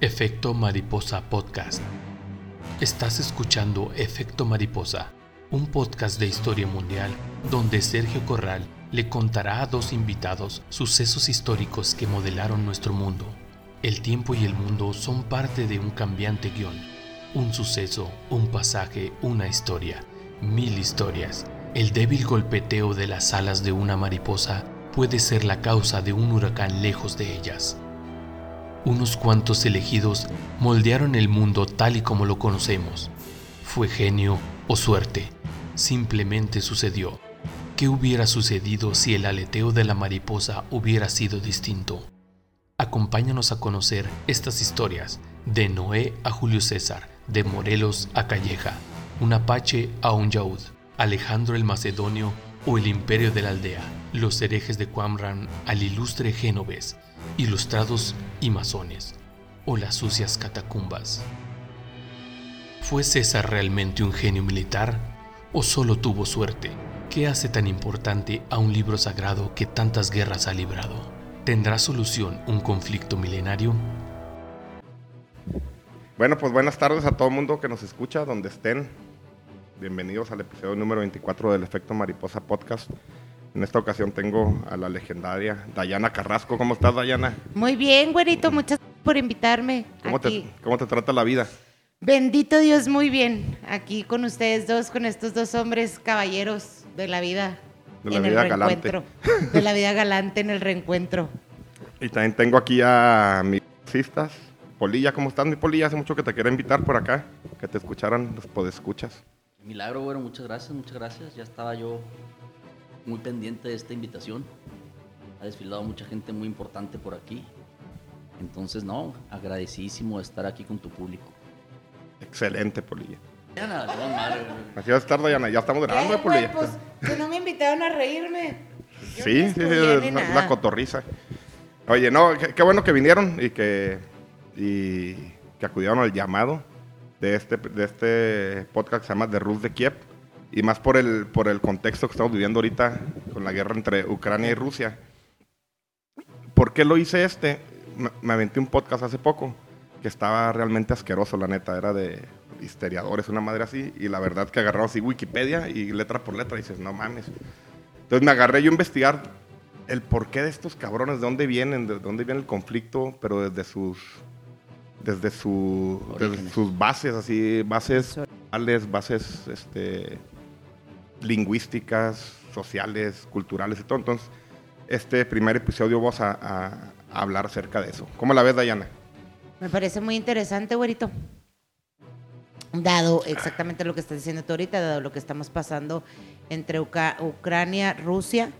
Efecto Mariposa Podcast. Estás escuchando Efecto Mariposa, un podcast de historia mundial donde Sergio Corral le contará a dos invitados sucesos históricos que modelaron nuestro mundo. El tiempo y el mundo son parte de un cambiante guion. Un suceso, un pasaje, una historia, mil historias. El débil golpeteo de las alas de una mariposa puede ser la causa de un huracán lejos de ellas. Unos cuantos elegidos moldearon el mundo tal y como lo conocemos. ¿Fue genio o suerte? Simplemente sucedió. ¿Qué hubiera sucedido si el aleteo de la mariposa hubiera sido distinto? Acompáñanos a conocer estas historias de Noé a Julio César, de Morelos a Calleja, un apache a un yaud, Alejandro el Macedonio o el imperio de la aldea, los herejes de Quamran al ilustre Génoves, ilustrados y masones, o las sucias catacumbas. ¿Fue César realmente un genio militar o solo tuvo suerte? ¿Qué hace tan importante a un libro sagrado que tantas guerras ha librado? ¿Tendrá solución un conflicto milenario? Bueno, pues buenas tardes a todo el mundo que nos escucha, donde estén. Bienvenidos al episodio número 24 del Efecto Mariposa Podcast. En esta ocasión tengo a la legendaria Dayana Carrasco. ¿Cómo estás, Dayana? Muy bien, güerito. Muchas gracias por invitarme. ¿Cómo te. ¿Cómo te trata la vida? Bendito Dios, muy bien. Aquí con ustedes dos, con estos dos hombres caballeros de la vida. De la en vida el galante. reencuentro. De la vida galante en el reencuentro. Y también tengo aquí a mis taxistas. Polilla, ¿cómo estás, mi Polilla? Hace mucho que te quería invitar por acá, que te escucharan los podescuchas. Milagro, bueno, muchas gracias, muchas gracias. Ya estaba yo muy pendiente de esta invitación. Ha desfilado mucha gente muy importante por aquí. Entonces, no, agradecidísimo de estar aquí con tu público. Excelente, Polilla. Madre, güey. Así va a estar, Dayana. Ya estamos grabando, Eh, Polilla. pues, que no me invitaron a reírme. Yo Sí, no sí, sí, la, cotorriza. Oye, no, qué, qué bueno que vinieron y que, y que acudieron al llamado de este, de este podcast que se llama The Rules de Kiev. Y más por el, por el contexto que estamos viviendo ahorita con la guerra entre Ucrania y Rusia. ¿Por qué lo hice este? Me, me aventé un podcast hace poco que estaba realmente asqueroso, la neta. Era de historiadores, una madre así. Y la verdad que agarraba así Wikipedia y letra por letra y dices, no mames. Entonces me agarré yo a investigar el porqué de estos cabrones, de dónde vienen, de dónde viene el conflicto, pero desde sus desde, su, desde sus bases, así, bases bases este, lingüísticas, sociales, culturales y todo. Entonces, este primer episodio vamos a, hablar acerca de eso. ¿Cómo la ves, Dayana? Me parece muy interesante, güerito. Dado exactamente lo que estás diciendo tú ahorita, dado lo que estamos pasando entre Ucrania, Rusia,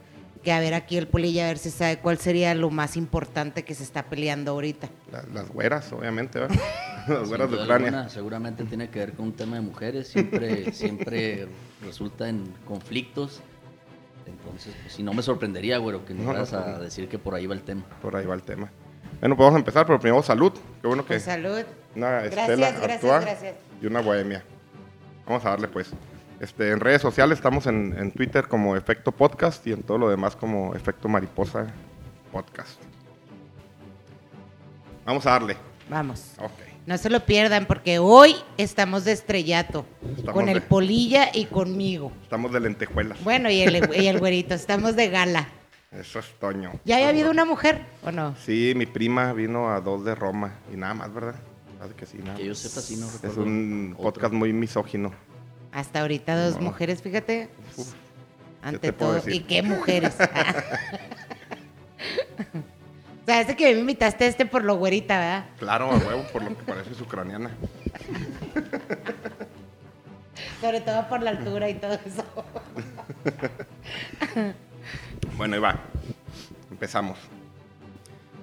que a ver aquí el polilla, a ver si sabe cuál sería lo más importante que se está peleando ahorita. La- las güeras, obviamente, ¿verdad? las güeras de Ucrania. alguna, seguramente tiene que ver con un tema de mujeres. Siempre, siempre resulta en conflictos. Entonces, pues, si no me sorprendería, güero, que No, nos vas no, a no. decir que por ahí va el tema. Por ahí va el tema. Bueno, pues vamos a empezar, pero primero salud. Qué bueno que Pues salud. una Gracias, Estela gracias, gracias. y una Bohemia. Vamos a darle pues. Este, en redes sociales estamos en, en Twitter como Efecto Podcast y en todo lo demás como Efecto Mariposa Podcast. Vamos a darle. Vamos. Ok. No se lo pierdan porque hoy estamos de estrellato. Estamos con de- el polilla y conmigo. Estamos de lentejuelas. Bueno, y el, y el güerito, estamos de gala. Eso es Toño. ¿Ya había habido una mujer o no? Sí, mi prima vino a dos de Roma y nada más, ¿verdad? Que sí, nada Que yo sepa, sí, no Es recuerdo. un otro. podcast muy misógino. Hasta ahorita dos No. mujeres, fíjate. Uf, Ante todo. ¿Y qué mujeres? o sea, ese que me invitaste a este por lo güerita, ¿verdad? Claro, a huevo, por lo que parece es ucraniana. Sobre todo por la altura y todo eso. Bueno, ahí va. Empezamos.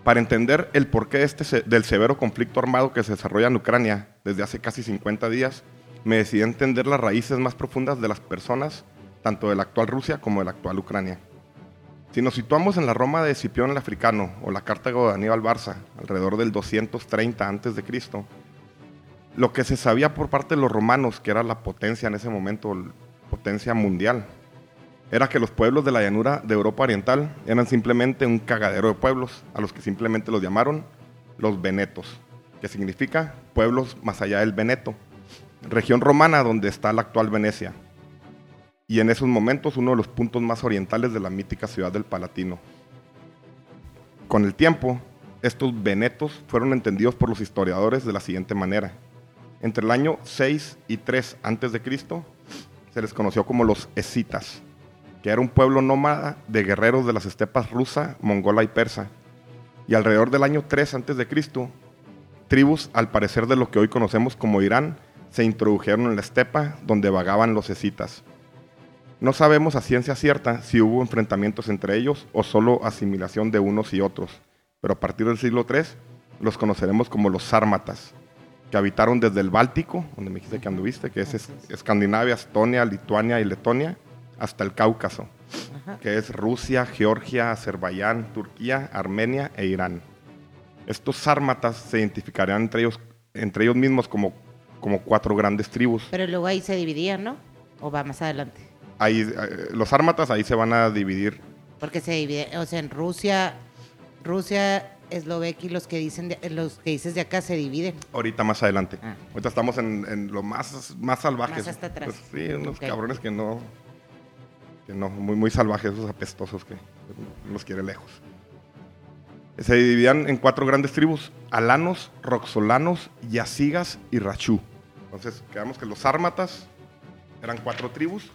Para entender el porqué este se- del severo conflicto armado que se desarrolla en Ucrania desde hace casi 50 días, me decidí entender las raíces más profundas de las personas, tanto de la actual Rusia como de la actual Ucrania. Si nos situamos en la Roma de Escipión el Africano o la Cartago de Aníbal Barça, alrededor del 230 a.C., lo que se sabía por parte de los romanos, que era la potencia en ese momento, potencia mundial, era que los pueblos de la llanura de Europa Oriental eran simplemente un cagadero de pueblos, a los que simplemente los llamaron los venetos. que significa pueblos más allá del Veneto, región romana donde está la actual Venecia, y en esos momentos uno de los puntos más orientales de la mítica ciudad del Palatino. Con el tiempo, estos venetos fueron entendidos por los historiadores de la siguiente manera. Entre el año 6 y 3 a.C. se les conoció como los escitas, que era un pueblo nómada de guerreros de las estepas rusa, mongola y persa. Y alrededor del año 3 a.C., tribus, al parecer de lo que hoy conocemos como Irán, se introdujeron en la estepa donde vagaban los escitas. No sabemos a ciencia cierta si hubo enfrentamientos entre ellos o solo asimilación de unos y otros, pero a partir del siglo III los conoceremos como los sármatas, que habitaron desde el Báltico, donde me dijiste que anduviste, que es Escandinavia, Estonia, Lituania y Letonia, hasta el Cáucaso, que es Rusia, Georgia, Azerbaiyán, Turquía, Armenia e Irán. Estos sármatas se identificarían entre ellos, entre ellos mismos como, como cuatro grandes tribus. Pero luego ahí se dividían, ¿no? ¿O va más adelante? Ahí, eh, los sármatas ahí se van a dividir. Porque se divide, o sea, en Rusia, Rusia, Eslovaquia y los que dicen de- los que dices de acá se dividen. Ahorita más adelante. Ah. Ahorita estamos en, en lo más, más salvajes. Más hasta atrás. Pues sí, unos cabrones que no, que no, muy, muy salvajes, esos apestosos que los quiere lejos. Se dividían en cuatro grandes tribus, alanos, roxolanos, yacigas y rachú. Entonces, quedamos que los sármatas eran cuatro tribus.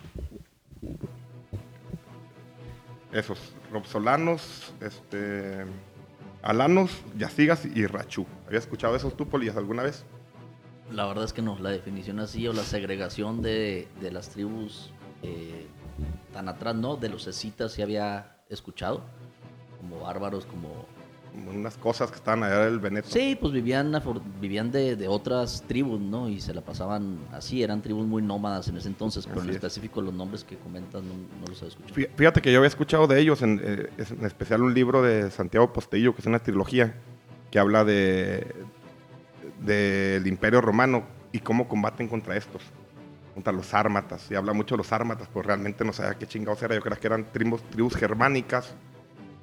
Esos, roxolanos, este, alanos, yacigas y rachú. ¿Habías escuchado esos tú, Polillas, alguna vez? La verdad es que no, la definición así o la segregación de, de las tribus eh, tan atrás, no, de los escitas sí había escuchado, como bárbaros, como... Unas cosas que estaban allá del Veneto. Sí, pues vivían, vivían de, de otras tribus, ¿no? Y se la pasaban así, eran tribus muy nómadas en ese entonces, pero Así en es. específico los nombres que comentas no, no los he escuchado. Fí- Fíjate que yo había escuchado de ellos, en, eh, en especial un libro de Santiago Postillo, que es una trilogía, que habla de del Imperio Romano y cómo combaten contra estos, contra los ármatas. Y habla mucho de los ármatas, pues realmente no sabía qué chingados era. Yo creo que eran tribus, tribus germánicas,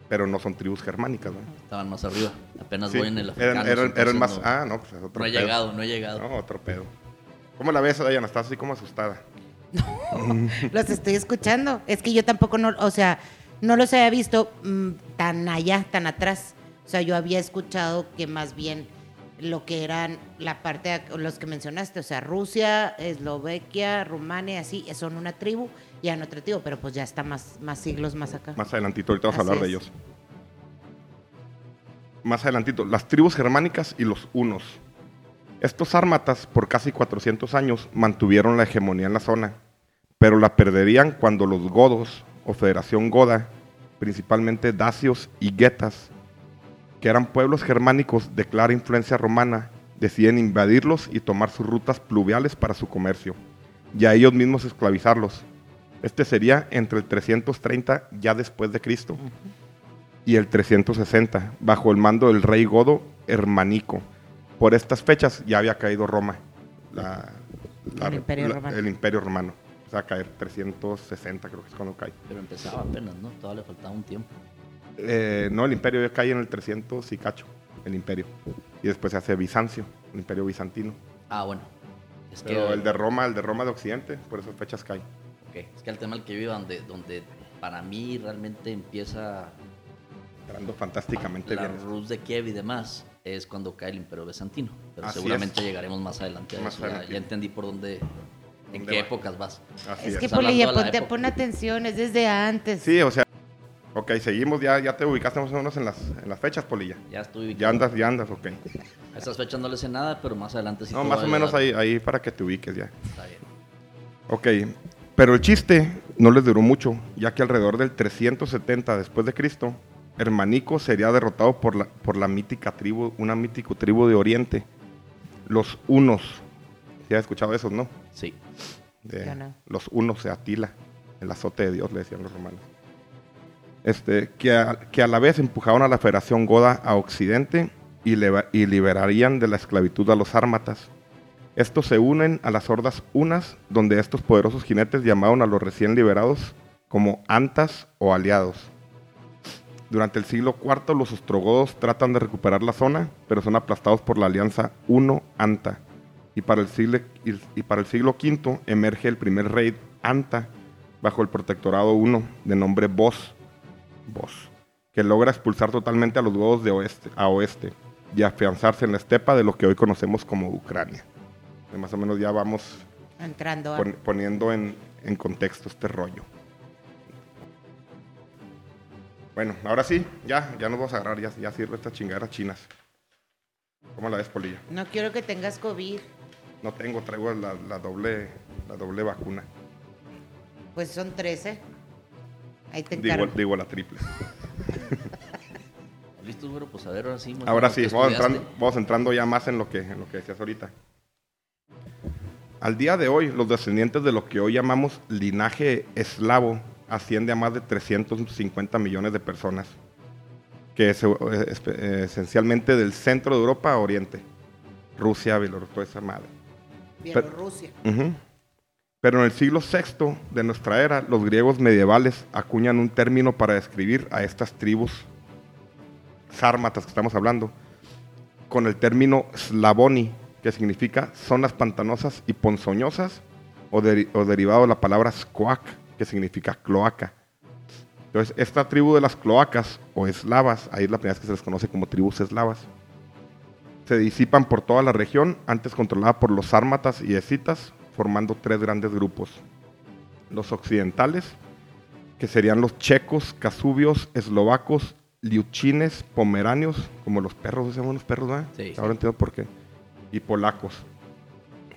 pero no son tribus germánicas. ¿no? Estaban más arriba, apenas Sí, voy en el eran, africano. eran- eran más... no, ah, no, pues es otro no he pedo. llegado, no he llegado. No, otro pedo. ¿Cómo la ves, Dayana? Estás así como asustada. Los estoy escuchando. Es que yo tampoco no, o sea, no los había visto mm, tan allá, tan atrás. O sea, yo había escuchado que más bien lo que eran la parte, de- los que mencionaste, o sea, Rusia, Eslovaquia, Rumania, así, son una tribu y en otra tribu, pero pues ya está más, más siglos más acá. Más adelantito, ahorita vamos a hablar de ellos. Más adelantito, las tribus germánicas y los hunos. Estos sármatas por casi 400 años mantuvieron la hegemonía en la zona, pero la perderían cuando los godos o Federación Goda, principalmente dacios y guetas, que eran pueblos germánicos de clara influencia romana, deciden invadirlos y tomar sus rutas pluviales para su comercio, y a ellos mismos esclavizarlos. Este sería entre el 330 ya después de Cristo y el 360, bajo el mando del rey godo Hermanico. Por estas fechas ya había caído Roma, la- la- El Imperio la- Romano. el Imperio Romano. O sea, caer 360 creo que es cuando cae. Pero empezaba apenas, ¿no? Todavía le faltaba un tiempo. Eh, no, el Imperio ya cae en el 300 y cacho, el Imperio. Y después se hace Bizancio, el Imperio Bizantino. Ah, bueno. Es que, Pero el de Roma, el de Roma de Occidente, por esas fechas cae. Es que el tema al que vivo, donde, donde para mí realmente empieza Entrando fantásticamente la bien. Rus de Kiev y demás, es cuando cae el Imperio Bizantino. Pero Así seguramente es. llegaremos más adelante a Más eso. Ya- adelante. Ya, entendí por dónde, en ¿Dónde qué va? épocas vas. Así es es. que, Polilla, la ponte, pon atención, es desde antes. Sí, o sea, ok, seguimos, ya, ya te ubicaste más o menos en las, en las fechas, Polilla. Ya estoy Ya andas, ya andas, ok. A esas fechas no le sé nada, pero más adelante sí No, te más voy o menos ahí, ahí para que te ubiques ya. Está bien. Ok, pero el chiste no les duró mucho, ya que alrededor del 370 después de Cristo, Hermanico sería derrotado por la, por la mítica tribu, una mítica tribu de Oriente, los Hunos. ¿Ya has escuchado esos, no? Sí. De- no. Los Hunos de Atila, el azote de Dios, le decían los romanos. Este, que, a, que a la vez empujaron a la Federación Goda a Occidente y, leva- y liberarían de la esclavitud a los ármatas. Estos se unen a las hordas unas, donde estos poderosos jinetes llamaron a los recién liberados como antas o aliados. Durante el siglo IV los ostrogodos tratan de recuperar la zona, pero son aplastados por la alianza Uno-Anta. Y para el siglo, y para el siglo V emerge el primer rey Anta bajo el protectorado I de nombre Bos, Bos, que logra expulsar totalmente a los godos de oeste a oeste y afianzarse en la estepa de lo que hoy conocemos como Ucrania. Más o menos ya vamos entrando poniendo en, en contexto este rollo. Bueno, ahora sí, ya, ya nos vamos a agarrar, ya, ya sirve esta chingada chinas. ¿Cómo la ves, Polilla? No quiero que tengas COVID. No tengo, traigo la, la doble, la doble vacuna. Pues son 13. Ahí te digo, digo la triple. Listo, bueno, pues a ver, ahora sí. Ahora sí, vamos entrando, vamos entrando, ya más en lo que, en lo que decías ahorita. Al día de hoy, los descendientes de lo que hoy llamamos linaje eslavo asciende a más de 350 millones de personas, que es, eh, esencialmente del centro de Europa a Oriente, Rusia, Bielorrusia, toda esa madre. Bielorrusia. Pero en el siglo VI de nuestra era, los griegos medievales acuñan un término para describir a estas tribus sármatas que estamos hablando, con el término slavoni, que significa zonas pantanosas y ponzoñosas, o, o derivado de la palabra squac, que significa cloaca. Entonces, esta tribu de las cloacas o eslavas, ahí es la primera vez que se les conoce como tribus eslavas, se disipan por toda la región, antes controlada por los sármatas y escitas, formando tres grandes grupos. Los occidentales, que serían los checos, casubios, eslovacos, liuchines, pomeranios, como los perros, se llaman los perros, ¿verdad? Sí. Ahora entiendo por qué. Y polacos,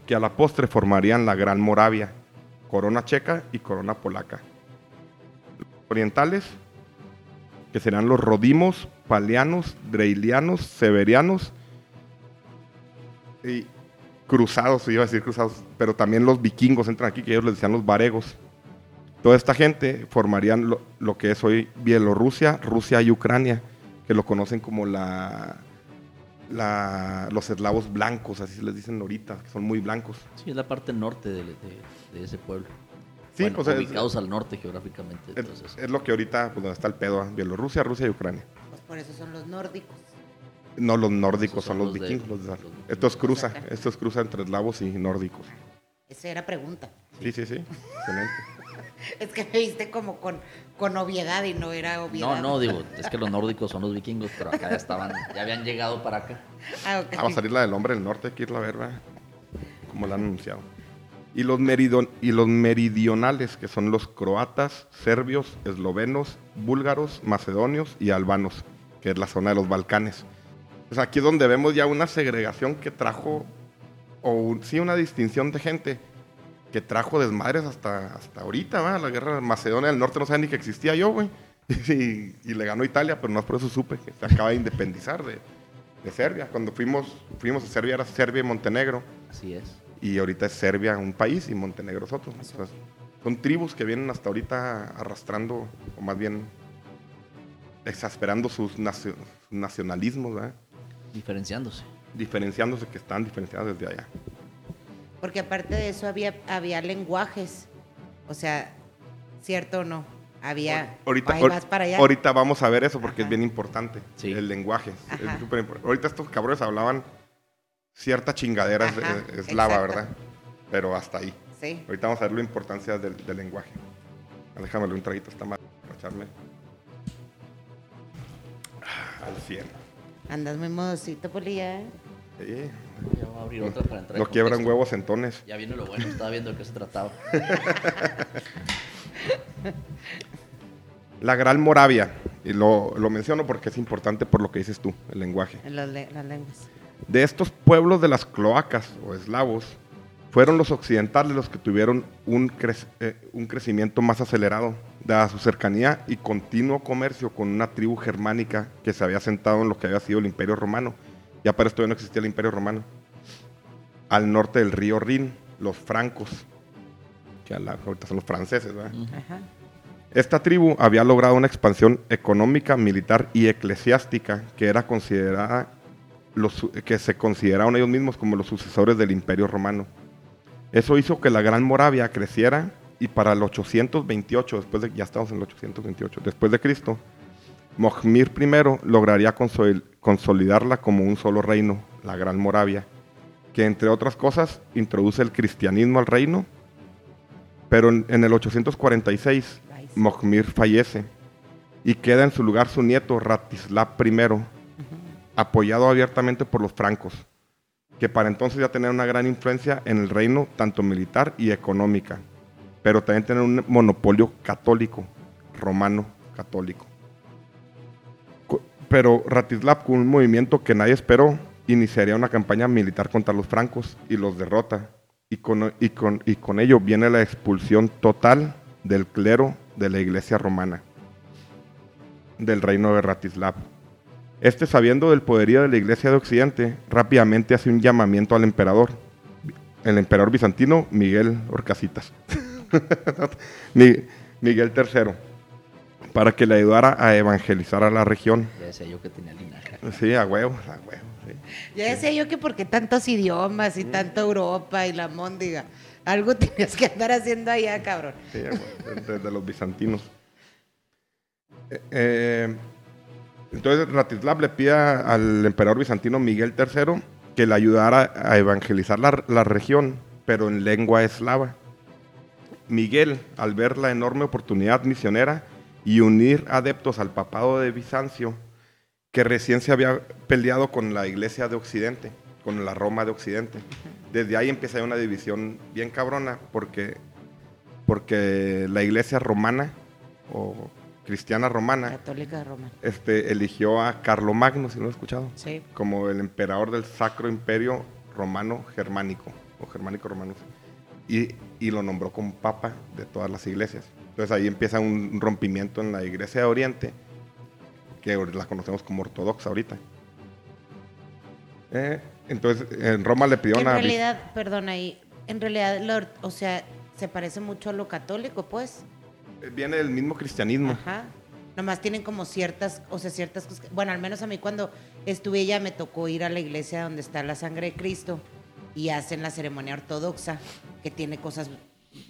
que a la postre formarían la Gran Moravia, corona checa y corona polaca. orientales, que serán los rodimos, palianos, dreilianos, severianos y cruzados, iba a decir cruzados, pero también los vikingos entran aquí, que ellos les decían los varegos. Toda esta gente formarían lo, que es hoy Bielorrusia, Rusia y Ucrania, que lo conocen como la, los eslavos blancos, así se les dicen ahorita, que son muy blancos. Sí, es la parte norte de, ese pueblo. Sí, pues ubicados al norte geográficamente. Es, lo que ahorita, pues donde está el pedo, Bielorrusia, Rusia y Ucrania. Pues por eso son los nórdicos. No, los nórdicos son, los, vikingos. estos cruza, estos cruzan entre eslavos y nórdicos. Esa era pregunta. Sí, sí, sí. Excelente. es que me viste como con, con obviedad y no era obviedad. No, no, digo, es que los nórdicos son los vikingos, pero acá ya estaban, ya habían llegado para acá. Ah, okay. Vamos a salir la del hombre del norte, hay que irla a ver, como la han anunciado. Y los, y los meridionales, que son los croatas, serbios, eslovenos, búlgaros, macedonios y albanos, que es la zona de los Balcanes. Pues aquí es donde vemos ya una segregación que trajo, o sí, una distinción de gente que trajo desmadres hasta, hasta ahorita, ¿va? La guerra de Macedonia del Norte no sabía ni que existía yo, güey. Y, le ganó Italia, pero no es por eso supe que se acaba de independizar de, de, Serbia. Cuando fuimos, fuimos a Serbia era Serbia y Montenegro. Así es. Y ahorita es Serbia un país y Montenegro es otro. son tribus que vienen hasta ahorita arrastrando, o más bien exasperando sus, nacionalismos, ¿verdad? Diferenciándose. Diferenciándose, que están diferenciados desde allá. Porque aparte de eso había, había lenguajes. O sea, ¿cierto o no? Había. Ahorita, para allá. ahorita vamos a ver eso porque es bien importante. El lenguaje. ahorita estos cabrones hablaban cierta chingadera eslava, ¿verdad? Pero hasta ahí. Sí. Ahorita vamos a ver la importancia del, lenguaje. Déjame un traguito, está mal. Echarme al 100. Andas muy modosito, Polilla. Sí. Ya voy a abrir otra para entrar. No quiebran huevos entones. Ya viene lo bueno, estaba viendo de qué se trataba. La Gran Moravia, y lo, menciono porque es importante por lo que dices tú, el lenguaje. las lenguas. De estos pueblos de las cloacas o eslavos, fueron los occidentales los que tuvieron un, eh, un crecimiento más acelerado, dada su cercanía y continuo comercio con una tribu germánica que se había sentado en lo que había sido el Imperio Romano. Ya para esto ya no existía el Imperio Romano. Al norte del río Rin, los francos, que ahorita son los franceses. Esta tribu había logrado una expansión económica, militar y eclesiástica que era considerada los, que se consideraban ellos mismos como los sucesores del Imperio Romano. Eso hizo que la Gran Moravia creciera y para el 828, después de, ya estamos en el 828, después de Cristo, Mojmir I lograría consolidarla como un solo reino, la Gran Moravia, que entre otras cosas introduce el cristianismo al reino, pero en, el 846 Mojmir fallece y queda en su lugar su nieto Ratislav I, apoyado abiertamente por los francos, que para entonces ya tenían una gran influencia en el reino, tanto militar y económica, pero también tener un monopolio católico, romano católico. Pero Ratislav, con un movimiento que nadie esperó, iniciaría una campaña militar contra los francos y los derrota. Y con, y y con ello viene la expulsión total del clero de la iglesia romana, del reino de Ratislav. Este, sabiendo del poderío de la iglesia de Occidente, rápidamente hace un llamamiento al emperador, el emperador bizantino Miguel Orcasitas, Mi- Miguel III, para que le ayudara a evangelizar a la región. Ya decía yo que tenía linaje. Sí, a huevo, a huevo. sí. Ya decía yo que porque tantos idiomas y tanto Europa y la móndiga, algo tenías que andar haciendo allá, cabrón. Sí, a huevo, de, de los bizantinos. Eh, eh, entonces Ratislav le pide al emperador bizantino Miguel III que le ayudara a evangelizar la, la región, pero en lengua eslava. Miguel, al ver la enorme oportunidad misionera y unir adeptos al papado de Bizancio, que recién se había peleado con la iglesia de Occidente, con la Roma de Occidente. Desde ahí empieza una división bien cabrona, porque, porque la iglesia romana, o cristiana romana, Católica de Roma. este, eligió a Carlomagno, si no lo he escuchado, Sí. como el emperador del Sacro Imperio Romano Germánico, o Germánico Romanus, y, y lo nombró como papa de todas las iglesias. Entonces ahí empieza un rompimiento en la iglesia de Oriente, que la conocemos como ortodoxa ahorita. Eh, entonces en Roma le pidió Que en una... realidad, perdón ahí, en realidad, lo- o sea, se parece mucho a lo católico, pues. Viene del mismo cristianismo. Ajá. Nomás tienen como ciertas, o sea, ciertas cosas. bueno, al menos a mí cuando estuve ya me tocó ir a la iglesia donde está la sangre de Cristo y hacen la ceremonia ortodoxa, que tiene cosas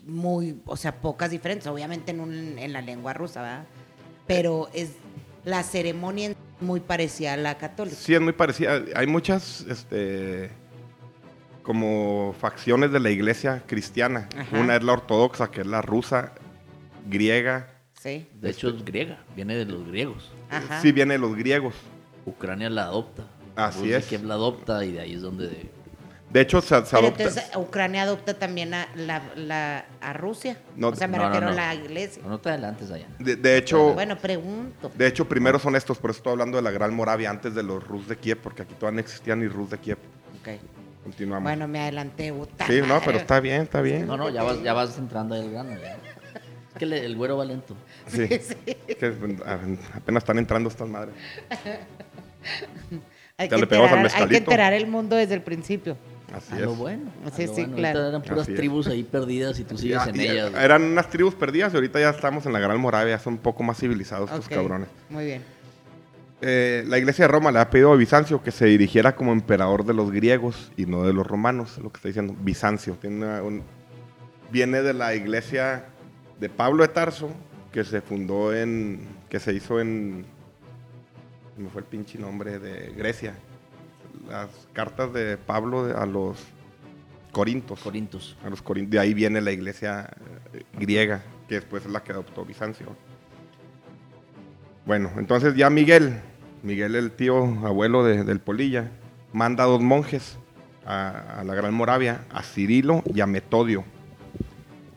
muy, o sea, pocas diferentes, obviamente en, un- en la lengua rusa, ¿verdad? Pero es la ceremonia es muy parecida a la católica. Sí, es muy parecida. Hay muchas, este, como facciones de la iglesia cristiana. Ajá. Una es la ortodoxa, que es la rusa, griega. Sí. De hecho es griega, viene de los griegos. Ajá. Sí viene de los griegos. Ucrania la adopta. Así Rusia es. Kiev la adopta y de ahí es donde... De hecho, se, se Pero adopta. entonces Ucrania adopta también a, la, la- a Rusia. No, o sea, me no, no, refiero no. a la iglesia. No, no te adelantes allá. De, de hecho, Bueno, pregunto. de hecho, primero son estos, por eso estoy hablando de la Gran Moravia antes de los Rus de Kiev, porque aquí todavía no existían ni Rus de Kiev. Ok. Continuamos. Bueno, me adelanté. puta sí, no, pero está bien, está bien. No, no, ya vas, ya vas entrando ahí al grano. ya. Es que le- el güero va lento. Sí. Que, a- apenas están entrando estas madres. Hay que, le pegamos al enterar, hay que enterar el mundo desde el principio. Así A es. lo bueno. a Sí, lo sí, bueno. claro. Eran puras Así es. tribus ahí perdidas y tú sigues Ya- en ellas. eran unas tribus perdidas y ahorita ya estamos en la Gran Moravia, son un poco más civilizados estos Ok, cabrones. Muy bien. Eh, la iglesia de Roma le ha pedido a Bizancio que se dirigiera como emperador de los griegos y no de los romanos, es lo que está diciendo. Bizancio tiene una- un- viene de la iglesia de Pablo de Tarso, que se fundó en, que se hizo en, me fue el pinche nombre de Grecia. Las cartas de Pablo a los Corintos. Corintos. A los corin- de ahí viene la iglesia eh, griega, que después es la que adoptó Bizancio. Bueno, entonces ya Miguel, Miguel el tío abuelo de- del Polilla, manda a dos monjes a, a la Gran Moravia, a Cirilo y a Metodio,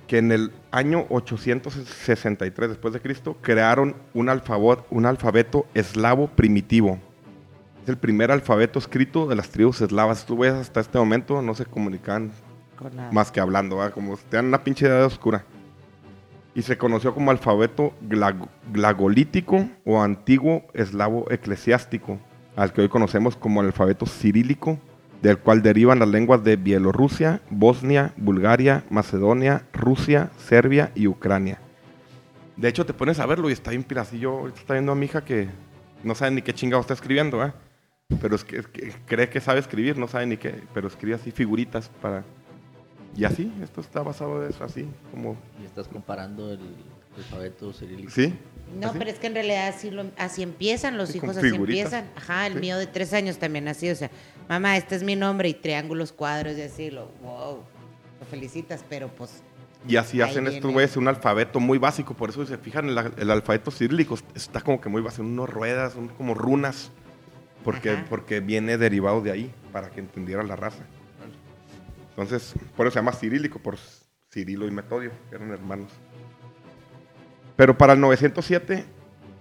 que en el año 863 después de Cristo crearon un alfabeto eslavo primitivo. Es el primer alfabeto escrito de las tribus eslavas. Tú ves hasta este momento no se comunicaban Con nada. más que hablando, ¿va? como te dan una pinche edad oscura. Y se conoció como alfabeto glag- glagolítico o antiguo eslavo eclesiástico, al que hoy conocemos como el alfabeto cirílico, del cual derivan las lenguas de Bielorrusia, Bosnia, Bulgaria, Macedonia, Rusia, Serbia y Ucrania. De hecho, te pones a verlo y está bien ahorita está viendo a mi hija que no sabe ni qué chingado está escribiendo, ¿va? Pero es que, es que cree que sabe escribir, no sabe ni qué, pero escribe así figuritas para... Y así, esto está basado en eso, así como... Y estás comparando el Alfabeto cirílico. ¿Sí? No, ¿Así? pero es que en realidad así, lo- así empiezan, los Sí, hijos así empiezan. Ajá, el Sí. mío de tres años también así, o sea, mamá, este es mi nombre y triángulos, cuadros y así, lo, wow, lo felicitas, pero pues, Y así hacen viene. estos güeyes un alfabeto muy básico. Por eso si se fijan, el, el alfabeto cirílico está como que muy básico. Unos ruedas, son como runas. Porque, Ajá. porque viene derivado de ahí, para que entendiera la raza. Entonces, por eso se llama cirílico, por Cirilo y Metodio, que eran hermanos. Pero para el 907,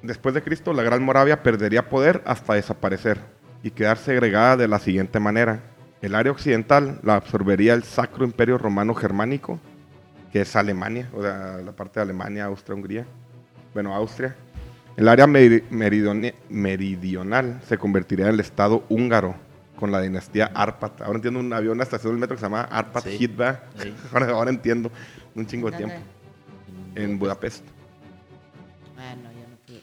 después de Cristo, la Gran Moravia perdería poder hasta desaparecer y quedar segregada de la siguiente manera. El área occidental la absorbería el Sacro Imperio Romano Germánico, que es Alemania, o sea, la parte de Alemania, Austria, Hungría. Bueno, Austria. El área meridional se convertiría en el Estado húngaro con la dinastía Arpat. Ahora entiendo un avión, una estación del metro que se llama Arpat Sí. Hitva. Sí. Ahora, ahora entiendo, un chingo de tiempo. En Budapest. Ah, no, yo no fui.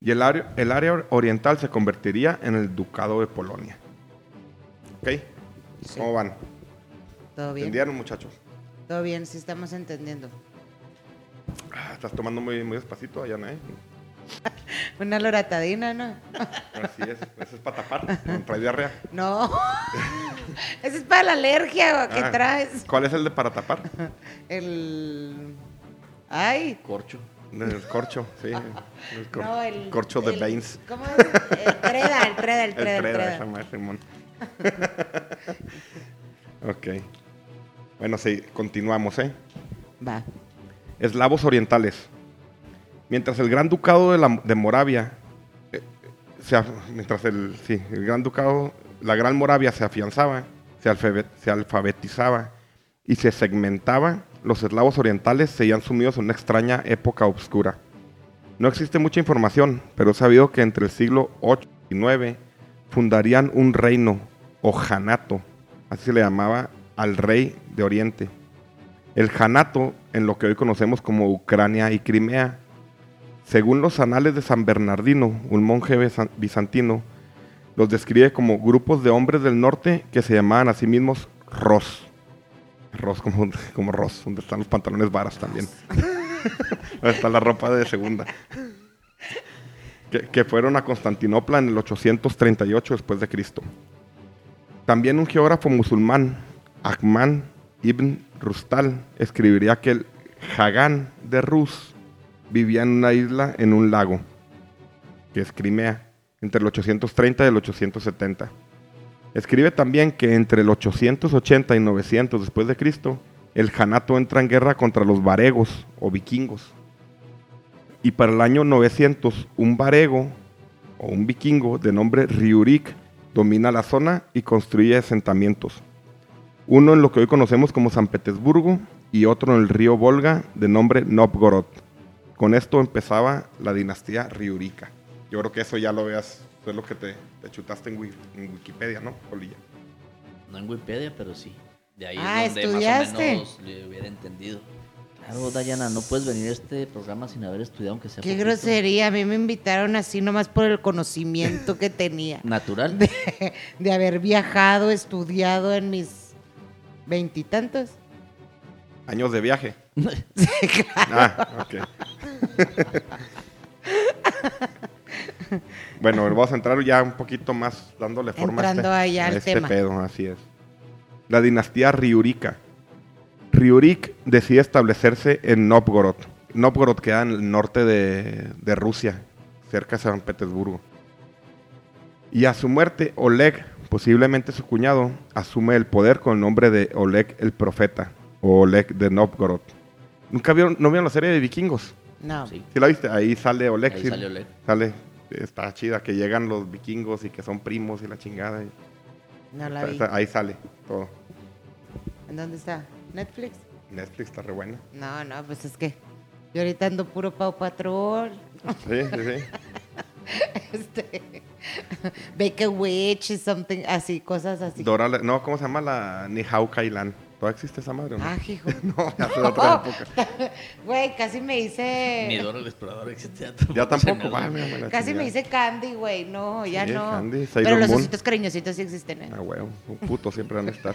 Y el área, el área oriental se convertiría en el Ducado de Polonia. ¿Ok? Sí. ¿Cómo van? ¿Todo bien? ¿Entendieron, muchachos? Todo bien, sí estamos entendiendo. Ah, estás tomando muy, muy despacito, allá, ¿eh? Una loratadina, ¿no? Así es. Eso es para tapar. Trae diarrea. No, ese es para la alergia que Ah, traes. ¿Cuál es el de para tapar? El... Ay, Corcho. El corcho, sí. El, cor- no, el... corcho de el- Baines. ¿Cómo es? El treda, el treda, el El treda, el treda, treda. esa madre, Simón. ok. Bueno, sí, continuamos, ¿eh? Va. Eslavos orientales. Mientras el Gran Ducado de, Moravia, eh, se mientras el, Gran Ducado, la Gran Moravia se afianzaba, se, alfabe- se alfabetizaba y se segmentaba, los eslavos orientales seguían sumidos en una extraña época oscura. No existe mucha información, pero es sabido que entre el siglo 8 y 9 fundarían un reino o janato, así se le llamaba al rey de Oriente. El janato, en lo que hoy conocemos como Ucrania y Crimea, según los anales de San Bernardino, un monje bizan- bizantino, los describe como grupos de hombres del norte que se llamaban a sí mismos Ros. Ros como, como Ros, donde están los pantalones varas también. Donde está la ropa de segunda. Que, fueron a Constantinopla en el 838 después de Cristo. También un geógrafo musulmán, Ahmad ibn Rustal, escribiría que el Hagán de Rus vivía en una isla en un lago, que es Crimea, entre el 830 y el 870. Escribe también que entre el 880 y 900 después de Cristo, el Janato entra en guerra contra los varegos o vikingos. Y para el año 900, un varego o un vikingo de nombre Riurik domina la zona y construye asentamientos. Uno en lo que hoy conocemos como San Petersburgo y otro en el río Volga de nombre Novgorod. Con esto empezaba la dinastía Riurika. Yo creo que eso ya lo veas, eso es lo que te, te chutaste en, Wi- en Wikipedia, ¿no, Polilla? No en Wikipedia, pero sí. De ahí Ah, es donde ¿estudiaste? más o menos le hubiera entendido. Claro, Dayana, no puedes venir a este programa sin haber estudiado, aunque sea Qué poquito. grosería, a mí me invitaron así nomás por el conocimiento que tenía. Natural. De, de haber viajado, estudiado en mis veintitantos. Años de viaje. Ah, ok. bueno, vamos a entrar ya un poquito más dándole forma Entrando a este, allá a al este tema. pedo, así es. La dinastía Riurika. Riurik decide establecerse en Novgorod. Novgorod queda en el norte de, de Rusia, cerca de San Petersburgo. Y a su muerte, Oleg, posiblemente su cuñado, asume el poder con el nombre de Oleg el Profeta, o Oleg de Novgorod. ¿Nunca vieron, no vieron la serie de vikingos? No. Sí, ¿Sí la viste? Ahí sale Oleg. ahí sí. salió Oleg. Sale, está chida, que llegan los vikingos y que son primos y la chingada. y- No la está- vi. está- ahí sale todo. ¿En dónde está? ¿Netflix? Netflix está re buena. No, no, pues es que yo ahorita ando puro Pau Patrol. Sí, sí, sí. Este, Bake a Witch y something, así, cosas así. Dora, no, ¿cómo se llama la Nihao Kailan? ¿Todavía existe esa madre o no? Ah, hijo. No, ya de otra época. Güey, casi me Ni hice. Dora el explorador existe. Ya tampoco, va, mira, la Casi me hice Candy, güey. No, ya Sí, no. Candy, Sailor Pero los Moon. ositos cariñositos sí existen, ¿eh? Ah, huevo, un puto siempre van a estar.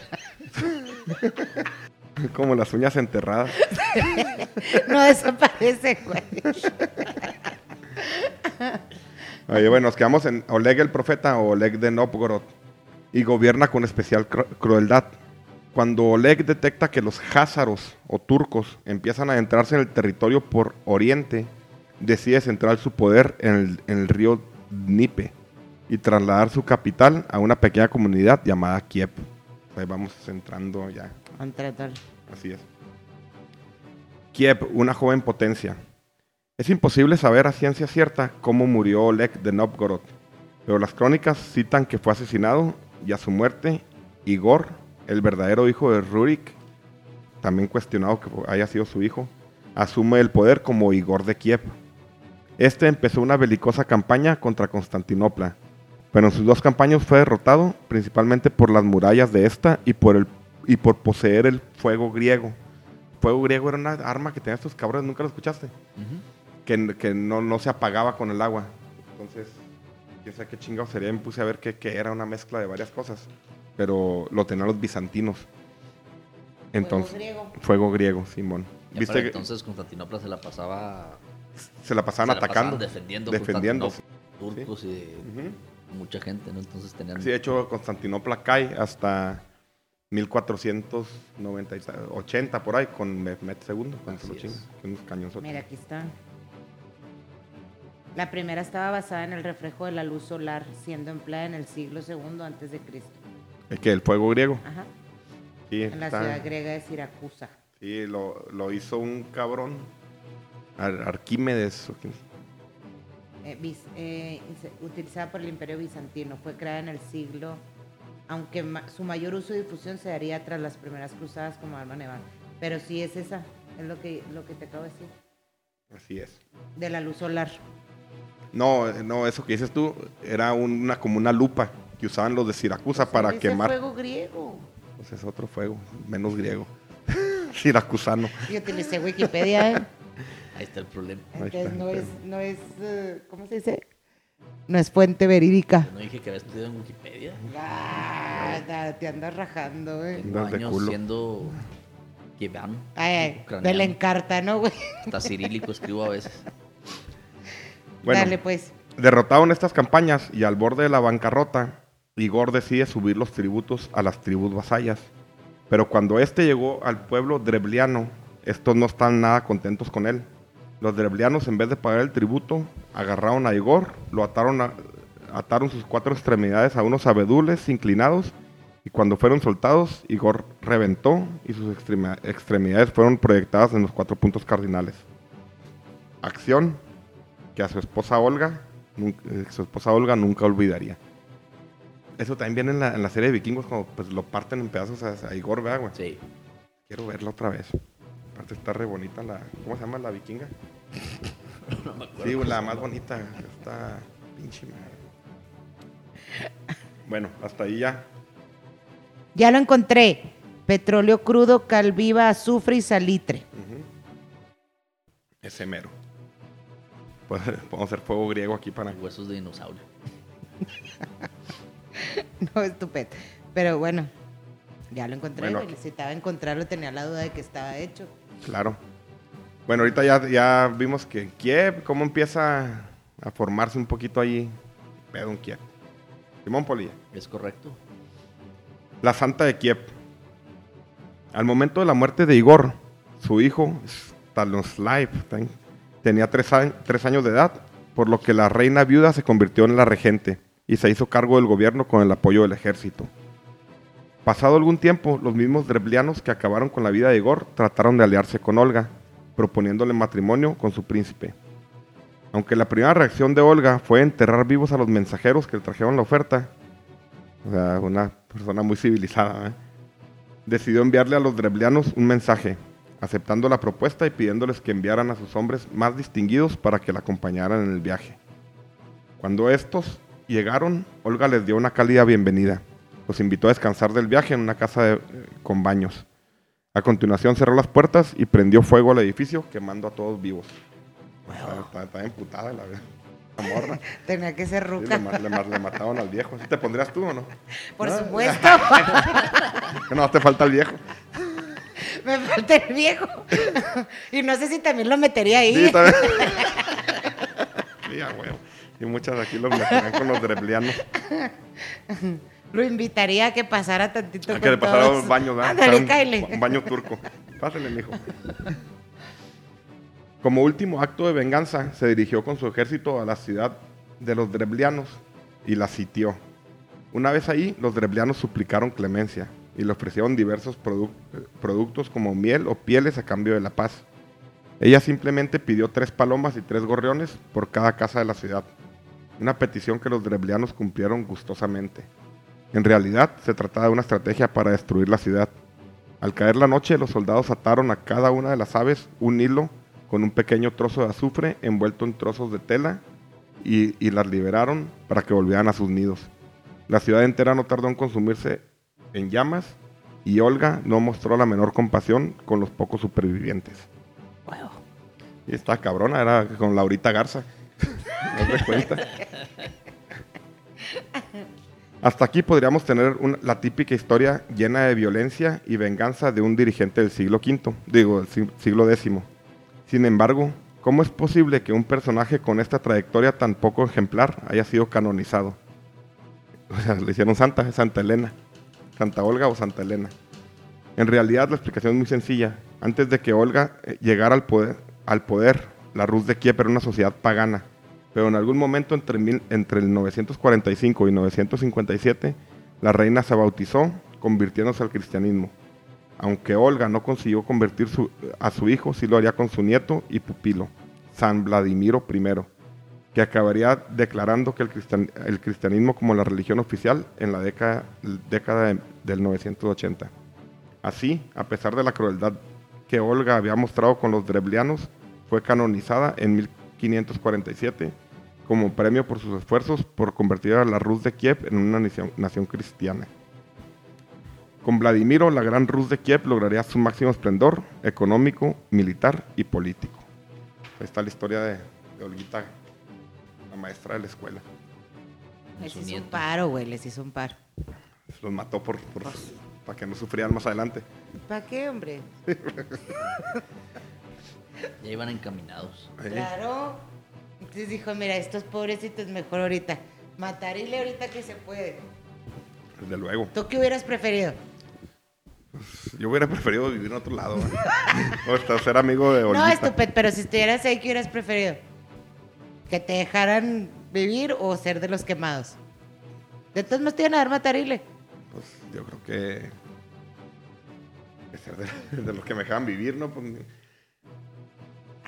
Como las uñas enterradas. no desaparece, güey. Oye, bueno, nos quedamos en Oleg el profeta o Oleg de Novgorod y gobierna con especial cru- crueldad. Cuando Oleg detecta que los házaros o turcos empiezan a adentrarse en el territorio por oriente, decide centrar su poder en el, en el río Dnipe y trasladar su capital a una pequeña comunidad llamada Kiev. Ahí vamos centrando ya. Así es. Kiev, una joven potencia. Es imposible saber a ciencia cierta cómo murió Oleg de Novgorod, pero las crónicas citan que fue asesinado y a su muerte, Igor, el verdadero hijo de Rurik, también cuestionado que haya sido su hijo, asume el poder como Igor de Kiev. Este empezó una belicosa campaña contra Constantinopla, pero en sus dos campañas fue derrotado principalmente por las murallas de esta y por, el, y por poseer el fuego griego. Fuego griego era una arma que tenían estos cabrones, ¿nunca lo escuchaste? Que, que no, no se apagaba con el agua. Entonces, quién sabe qué chingado sería, me puse a ver que, que era una mezcla de varias cosas. Pero lo tenían los bizantinos. Entonces, griego. fuego griego, Simón. Ya ¿Viste que entonces Constantinopla se la pasaba se la pasaban se la atacando? pasaban defendiendo, defendiendo. Turcos y mucha gente, ¿no? Entonces tenían Sí, de hecho, Constantinopla cae hasta 1480 por ahí con Mehmed II, cuando se lo Así chinga, es. que unos cañonzotes. Mira, aquí está. La primera estaba basada en el reflejo de la luz solar, siendo empleada en el siglo II antes de Cristo. Es que el fuego griego. Ajá. Sí, En la está- ciudad griega de Siracusa. sí, lo, lo hizo un cabrón. Ar- Arquímedes. Eh, bis- eh, utilizada por el Imperio Bizantino. Fue creada en el siglo, aunque ma- su mayor uso y difusión se daría tras las primeras cruzadas como arma naval. Pero sí es esa, es lo que, lo que te acabo de decir, Así es. de la luz solar. No, eh, no, eso que dices tú era una como una lupa que usaban los de Siracusa para Dice quemar. fuego griego. Pues es otro fuego, menos griego. Siracusano. Yo utilicé Wikipedia, ¿eh? Ahí está el problema. Entonces está, no es, no es, eh, ¿cómo se dice? No es fuente verídica. No dije que había estudiado en Wikipedia. Ah, da- te andas rajando, güey. Tengo Andas de años culo. siendo Kievan. Ay, la encarta, ¿no, güey? Hasta cirílico escribo a veces. Bueno, Dale, pues. Derrotado en estas campañas y al borde de la bancarrota, Igor decide subir los tributos a las tribus vasallas. Pero cuando este llegó al pueblo drebliano, estos no están nada contentos con él. Los dreblianos, en vez de pagar el tributo, agarraron a Igor, lo ataron, ataron sus cuatro extremidades a unos abedules inclinados y cuando fueron soltados, Igor reventó y sus extremidades fueron proyectadas en los cuatro puntos cardinales. Acción que a su esposa Olga, eh, su esposa Olga nunca olvidaría. Eso también viene en la, en la serie de vikingos, cuando pues, lo parten en pedazos a, a Igor, ¿verdad, güey? Sí. Quiero verla otra vez. Aparte está re bonita la... ¿Cómo se llama la vikinga? No me acuerdo Sí, la más bonita. Está pinche madre. Bueno, hasta ahí ya. Ya lo encontré. Petróleo crudo, cal viva, azufre y salitre. Ujú. Ese mero. Podemos hacer fuego griego aquí para... Huesos de dinosaurio. No, estupendo. Pero bueno, ya lo encontré. Bueno. Necesitaba encontrarlo, tenía la duda de que estaba hecho. Claro. Bueno, ahorita ya, ya vimos que en Kiev, cómo empieza a formarse un poquito ahí pedo en Kiev. Simón Polilla. ¿Es correcto? La Santa de Kiev. Al momento de la muerte de Igor, su hijo, Stanislav, ten- tenía tres, a- tres años de edad, por lo que la reina viuda se convirtió en la regente y se hizo cargo del gobierno con el apoyo del ejército. Pasado algún tiempo, los mismos dreblianos que acabaron con la vida de Igor trataron de aliarse con Olga, proponiéndole matrimonio con su príncipe. Aunque la primera reacción de Olga fue enterrar vivos a los mensajeros que le trajeron la oferta, o sea, una persona muy civilizada, ¿eh? decidió enviarle a los dreblianos un mensaje, aceptando la propuesta y pidiéndoles que enviaran a sus hombres más distinguidos para que la acompañaran en el viaje. Cuando estos llegaron, Olga les dio una cálida bienvenida. Los invitó a descansar del viaje en una casa de- con baños. A continuación cerró las puertas y prendió fuego al edificio, quemando a todos vivos. Está, está- está emputada la, la morra. Tenía que ser Sí, ruca. le, le ma- le mataron al viejo. ¿Sí te pondrías tú o no? Por No, supuesto. Que no, te falta el viejo. Me falta el viejo. y no sé si también lo metería ahí. Sí, también. sí, a huevo. Y muchas de aquí los meterán con los dreblianos. Lo invitaría a que pasara tantito A con que le pasara todos. un baño, Un- baño turco. Pásale, mijo. Como último acto de venganza, se dirigió con su ejército a la ciudad de los dreblianos y la sitió. Una vez ahí, los dreblianos suplicaron clemencia y le ofrecieron diversos produ- productos como miel o pieles a cambio de la paz. Ella simplemente pidió tres palomas y tres gorriones por cada casa de la ciudad, una petición que los dreblianos cumplieron gustosamente. En realidad, se trataba de una estrategia para destruir la ciudad. Al caer la noche, los soldados ataron a cada una de las aves un hilo con un pequeño trozo de azufre envuelto en trozos de tela y, y las liberaron para que volvieran a sus nidos. La ciudad entera no tardó en consumirse en llamas y Olga no mostró la menor compasión con los pocos supervivientes. Wow. Y esta cabrona era con Laurita Garza. ¿No cuenta? Hasta aquí podríamos tener la típica historia llena de violencia y venganza de un dirigente del siglo V, digo, del si- siglo X. Sin embargo, ¿cómo es posible que un personaje con esta trayectoria tan poco ejemplar haya sido canonizado? O sea, le hicieron santa, Santa Elena. Santa Olga o Santa Elena. En realidad la explicación es muy sencilla. Antes de que Olga eh, llegara al poder, al poder, la Rus de Kiev era una sociedad pagana. Pero en algún momento entre, el 945 y 957, la reina se bautizó, convirtiéndose al cristianismo. Aunque Olga no consiguió convertir a su hijo, sí lo haría con su nieto y pupilo, San Vladimiro I, que acabaría declarando que el, cristian- el cristianismo como la religión oficial en la década, década de- del 980. Así, a pesar de la crueldad que Olga había mostrado con los dreblianos, fue canonizada en 1547 como premio por sus esfuerzos por convertir a la Rus de Kiev en una nación, nación cristiana. Con Vladimiro, la gran Rus de Kiev lograría su máximo esplendor económico, militar y político. Ahí está la historia de, de Olguita, la maestra de la escuela. Les hizo un paro, güey, les hizo un paro. Los mató por, por- para que no sufrieran más adelante. ¿Para qué, hombre? Ya iban encaminados. Claro. Entonces dijo, mira, estos pobrecitos mejor ahorita. Matarile ahorita que se puede. Desde luego. ¿Tú qué hubieras preferido? Yo hubiera preferido vivir en otro lado. ¿eh? o hasta ser amigo de No, Olguita. estúpido, pero si estuvieras ahí, ¿qué hubieras preferido? ¿Que te dejaran vivir o ser de los quemados? De todos modos te iban a dar matarile. Pues yo creo que. que ser de, de los que me dejan vivir, ¿no? Pues,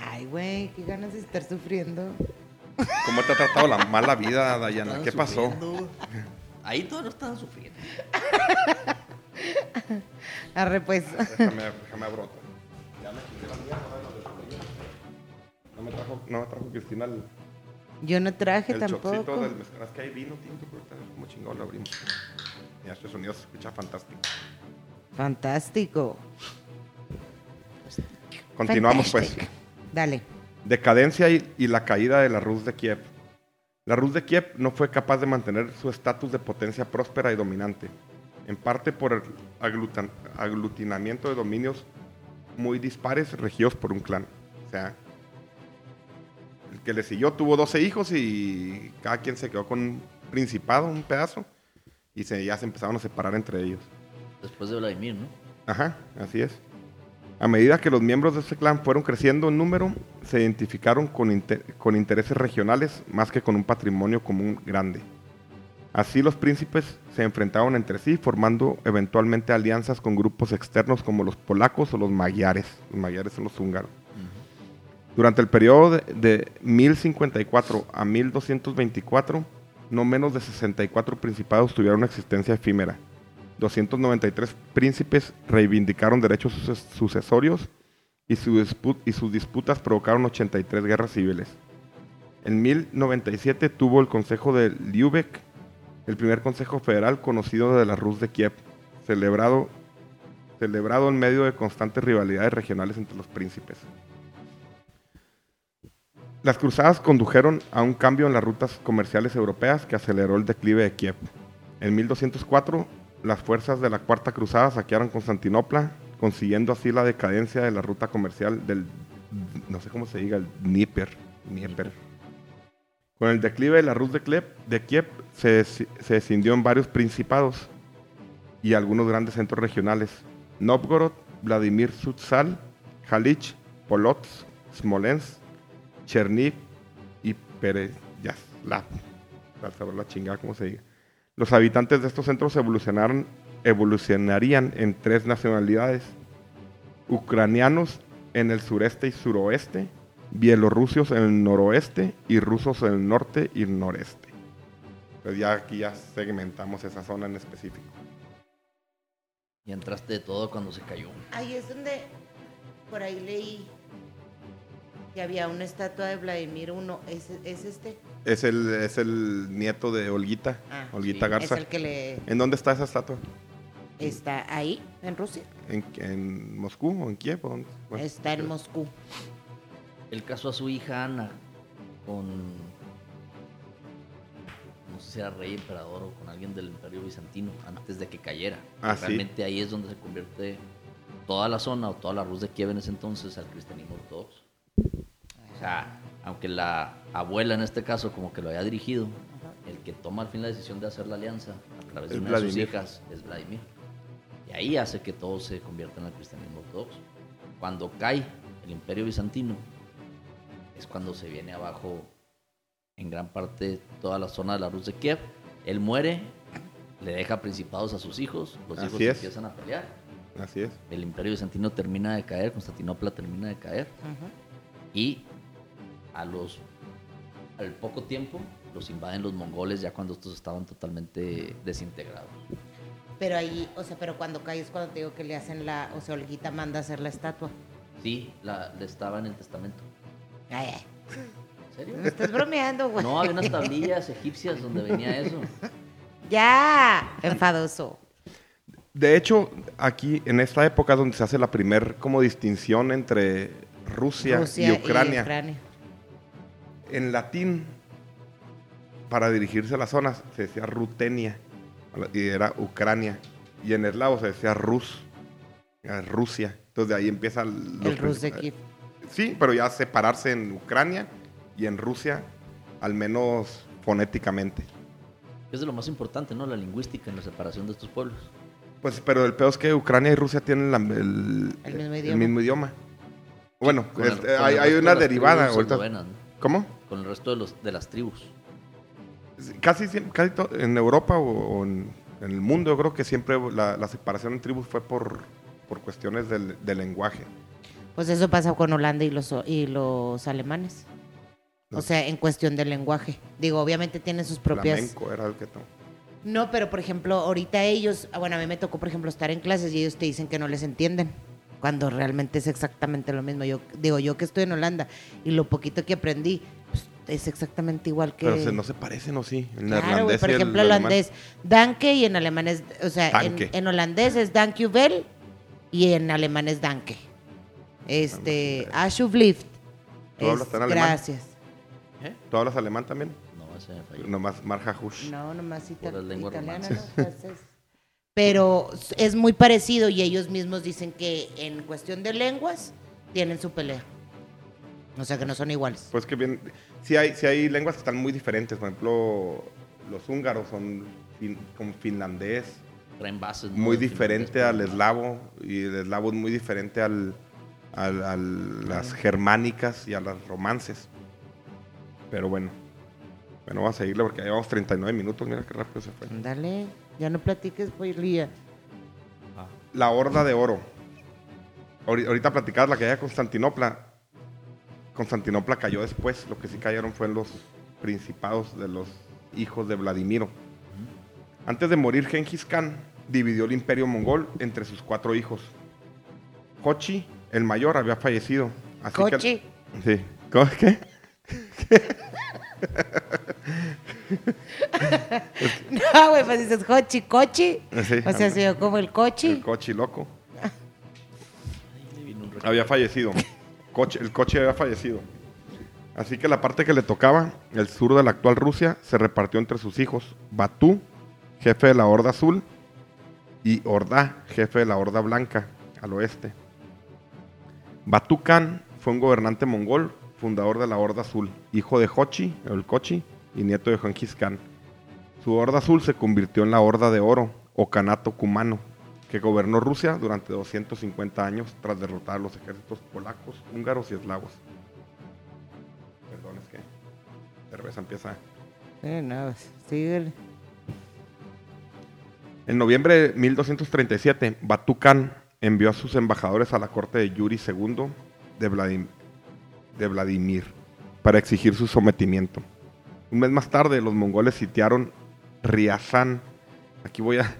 Ay, güey, qué ganas de estar sufriendo. ¿Cómo te ha tratado la mala vida, Dayana? ¿Qué pasó? sufriendo. Ahí todos no estaban sufriendo. Arre, pues. Déjame, déjame abro otra. Ya me quité la Cristina. No me trajo, no me trajo Cristina el, Yo no traje el tampoco. del mezcal. Es que hay vino tinto, pero está como chingado lo abrimos. Mira, este sonido se escucha fantástico. Fantástico. Continuamos, pues. Dale. Decadencia y, y la caída de la Rus de Kiev. La Rus de Kiev no fue capaz de mantener su estatus de potencia próspera y dominante, en parte por el aglutan- aglutinamiento de dominios muy dispares regidos por un clan. O sea, el que le siguió tuvo 12 hijos y cada quien se quedó con un principado, un pedazo, y se, ya se empezaron a separar entre ellos. Después de Vladimir, ¿no? Ajá, así es. A medida que los miembros de este clan fueron creciendo en número, se identificaron con, inte- con intereses regionales más que con un patrimonio común grande. Así los príncipes se enfrentaron entre sí, formando eventualmente alianzas con grupos externos como los polacos o los magiares. Los magiares son los húngaros. Durante el periodo de, de 1054 a 1224, no menos de 64 principados tuvieron una existencia efímera. 293 príncipes reivindicaron derechos suces- sucesorios y, sus disputas provocaron 83 guerras civiles. En 1097 tuvo el Consejo de Lübeck, el primer consejo federal conocido de la Rus de Kiev, celebrado, celebrado en medio de constantes rivalidades regionales entre los príncipes. Las cruzadas condujeron a un cambio en las rutas comerciales europeas que aceleró el declive de Kiev. En 1204, las fuerzas de la Cuarta Cruzada saquearon Constantinopla, consiguiendo así la decadencia de la ruta comercial del, no sé cómo se diga, el Dnieper. Dnieper. Con el declive de la Rus de Kiev, de Kiev se, se escindió en varios principados y algunos grandes centros regionales. Novgorod, Vladimir Sutsal, Halich, Polotsk, Smolensk, Cherniv y Pereyaslav. Para saber la chingada cómo se diga. Los habitantes de estos centros evolucionaron, evolucionarían en tres nacionalidades. Ucranianos en el sureste y suroeste, bielorrusios en el noroeste y rusos en el norte y noreste. Pues ya aquí ya segmentamos esa zona en específico. Y entraste de todo cuando se cayó. Ahí es donde, por ahí leí que había una estatua de Vladimir I. ¿Es, es este? Es el, es el nieto de Olguita, Ah, Olguita sí, Garza. Es el que le ¿En dónde está esa estatua? está ahí, en Rusia. ¿En, en Moscú o en Kiev? o dónde? Bueno, está en Moscú. Él casó a su hija Ana con. No sé si era rey, emperador o con alguien del imperio bizantino antes de que cayera. Ah, sí. Realmente ahí es donde se convierte toda la zona o toda la Rus de Kiev en ese entonces al cristianismo ortodoxo. O sea, aunque la abuela en este caso como que lo había dirigido, el que toma al fin la decisión de hacer la alianza a través de Es una de sus Vladimir. hijas es Vladimir. Y ahí hace que todo se convierta en el cristianismo ortodoxo. Cuando cae el imperio bizantino, es cuando se viene abajo en gran parte toda la zona de la Rus de Kiev. Él muere, le deja principados a sus hijos, los hijos Así es. empiezan a pelear. Así es. El imperio bizantino termina de caer, Constantinopla termina de caer Ujú. y a los al poco tiempo los invaden los mongoles ya cuando estos estaban totalmente desintegrados. Pero ahí, o sea, pero cuando cae es cuando te digo que le hacen la, o sea, Olguita manda a hacer la estatua. Sí, la, estaba en el testamento. Ay, ay, ¿En serio? me estás bromeando, güey. No, había unas tablillas egipcias donde venía eso. Ya, enfadoso. De hecho, aquí en esta época donde se hace la primer como distinción entre Rusia, y Ucrania. En latín, para dirigirse a las zonas, se decía Rutenia y era Ucrania. Y en eslavo se decía Rus, Rusia. Entonces de ahí empieza el, El Rus de Kiev. Sí, pero ya separarse en Ucrania y en Rusia, al menos fonéticamente. Es de lo más importante, ¿no? La lingüística en la separación de estos pueblos. Pues, pero el peor es que Ucrania y Rusia tienen la- el, El mismo el idioma. mismo idioma. Bueno, Con el- es- con el hay, una derivada. ¿Cómo? Con el resto de, los, de las tribus. Casi, casi to- en Europa o, o en, en el mundo, yo creo que siempre la, la separación en tribus fue por, por cuestiones del, del lenguaje. Pues eso pasa con Holanda y los, y los alemanes. O No. sea, en cuestión del lenguaje. Digo, obviamente tienen sus propias... Flamenco era el que No, pero por ejemplo, ahorita ellos, ah, bueno, a mí me tocó, por ejemplo, estar en clases y ellos te dicen que no les entienden, cuando realmente es exactamente lo mismo. Yo digo, yo que estoy en Holanda y lo poquito que aprendí, es exactamente igual que... Pero se- no se parecen, ¿o sí? El Claro, neerlandés por y el ejemplo, alemán. holandés, danke y en alemán es, o sea, en, en holandés es dankjewel y en alemán es danke. Este, alsjeblieft. ¿Tú es hablas en alemán? Gracias. ¿Eh? ¿Tú hablas alemán también? No, ese me falló. Nomás Marja Hush. No, nomás ita-. Francés. Pero es muy parecido y ellos mismos dicen que en cuestión de lenguas tienen su pelea. O sea que no son iguales. Pues que bien, sí hay, sí hay lenguas que están muy diferentes. Por ejemplo, los húngaros son fin- como finlandés, muy diferente al eslavo, y el eslavo es muy diferente al, al- a las germánicas y a las romances. Pero bueno, bueno, vamos a seguirle porque llevamos 39 minutos, mira qué rápido se fue. Dale, ya no platiques, pues, Lía. La Horda de Oro. Ahori- Ahorita platicabas la caída de Constantinopla. Constantinopla cayó después. Lo que sí cayeron fue los principados de los hijos de Vladimiro. Antes de morir, Genghis Khan dividió el imperio mongol entre sus cuatro hijos. Hochi, el mayor, había fallecido. Así que- Coche. sí. ¿Cómo- ¿Qué? No, güey, pues dices Hochi, coche. Sí, O sea, se como el coche. El coche loco. Había fallecido. El coche había fallecido. Así que la parte que le tocaba, el sur de la actual Rusia, se repartió entre sus hijos. Batú, jefe de la Horda Azul, y Horda, jefe de la Horda Blanca. al oeste. Batu Khan fue un gobernante mongol, fundador de la Horda Azul, hijo de Hochi, el Kochi, y nieto de Genghis Khan. Su Horda Azul se convirtió en la Horda de Oro, o Kanato Kumano, que gobernó Rusia durante 250 años tras derrotar a los ejércitos polacos, húngaros y eslavos. Perdón, es que cerveza empieza. Eh, no, síguele. En noviembre de 1237, Batu Khan envió a sus embajadores a la corte de Yuri II de, Vladim- de Vladimir para exigir su sometimiento. Un mes más tarde, los mongoles sitiaron Riazán. Aquí voy a...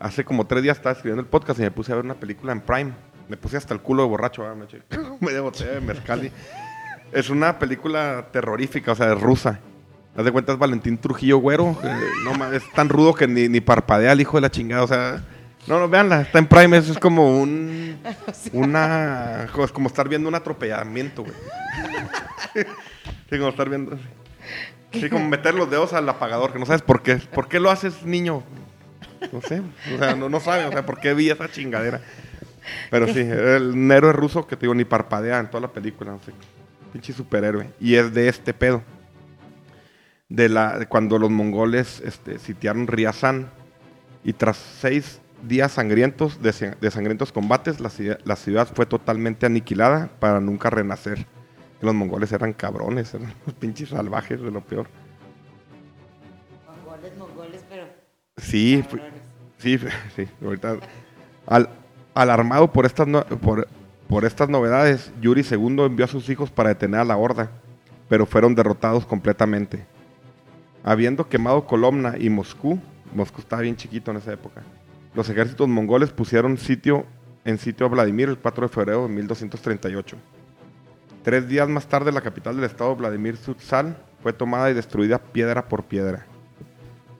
Hace como tres días estaba escribiendo el podcast y me puse a ver una película en Prime. Me puse hasta el culo de borracho, ¿verdad? me eché media botella de mezcal. Es una película terrorífica, o sea, es rusa. Haz de cuenta es Valentín Trujillo Güero. no es tan rudo que ni, ni parpadea el hijo de la chingada. O sea, no, no, véanla, está en Prime. Eso es como un. Una. Es como estar viendo un atropellamiento, güey. Sí, como estar viendo. Sí, como meter los dedos al apagador, que no sabes por qué. ¿Por qué lo haces, niño? No sé. O sea, no, no sabes, o sea, por qué vi esa chingadera. Pero sí, el héroe ruso que te digo, ni parpadea en toda la película. No sé. Pinche superhéroe. Y es de este pedo de la cuando los mongoles este, sitiaron Riazán y tras seis días sangrientos de, de sangrientos combates la, la ciudad fue totalmente aniquilada para nunca renacer los mongoles eran cabrones eran los pinches salvajes de lo peor sí sí sí ahorita al, alarmado por estas por, por estas novedades Yuri II envió a sus hijos para detener a la horda pero fueron derrotados completamente Habiendo quemado Kolomna y Moscú, Moscú estaba bien chiquito en esa época, los ejércitos mongoles pusieron sitio en sitio a Vladimir el 4 de febrero de 1238. Tres días más tarde, la capital del estado, Vladimir Sutsal, fue tomada y destruida piedra por piedra.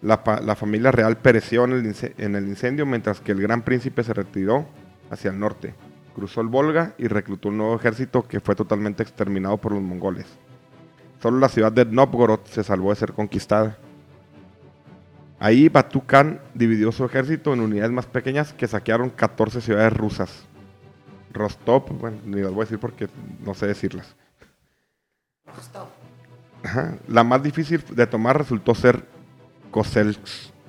La, la familia real pereció en el, en el incendio, mientras que el gran príncipe se retiró hacia el norte. Cruzó el Volga y reclutó un nuevo ejército que fue totalmente exterminado por los mongoles. Solo la ciudad de Novgorod se salvó de ser conquistada. Ahí Batu Khan dividió su ejército en unidades más pequeñas que saquearon 14 ciudades rusas. Rostov, bueno, ni las voy a decir porque no sé decirlas. Ajá. La más difícil de tomar resultó ser Koselsk,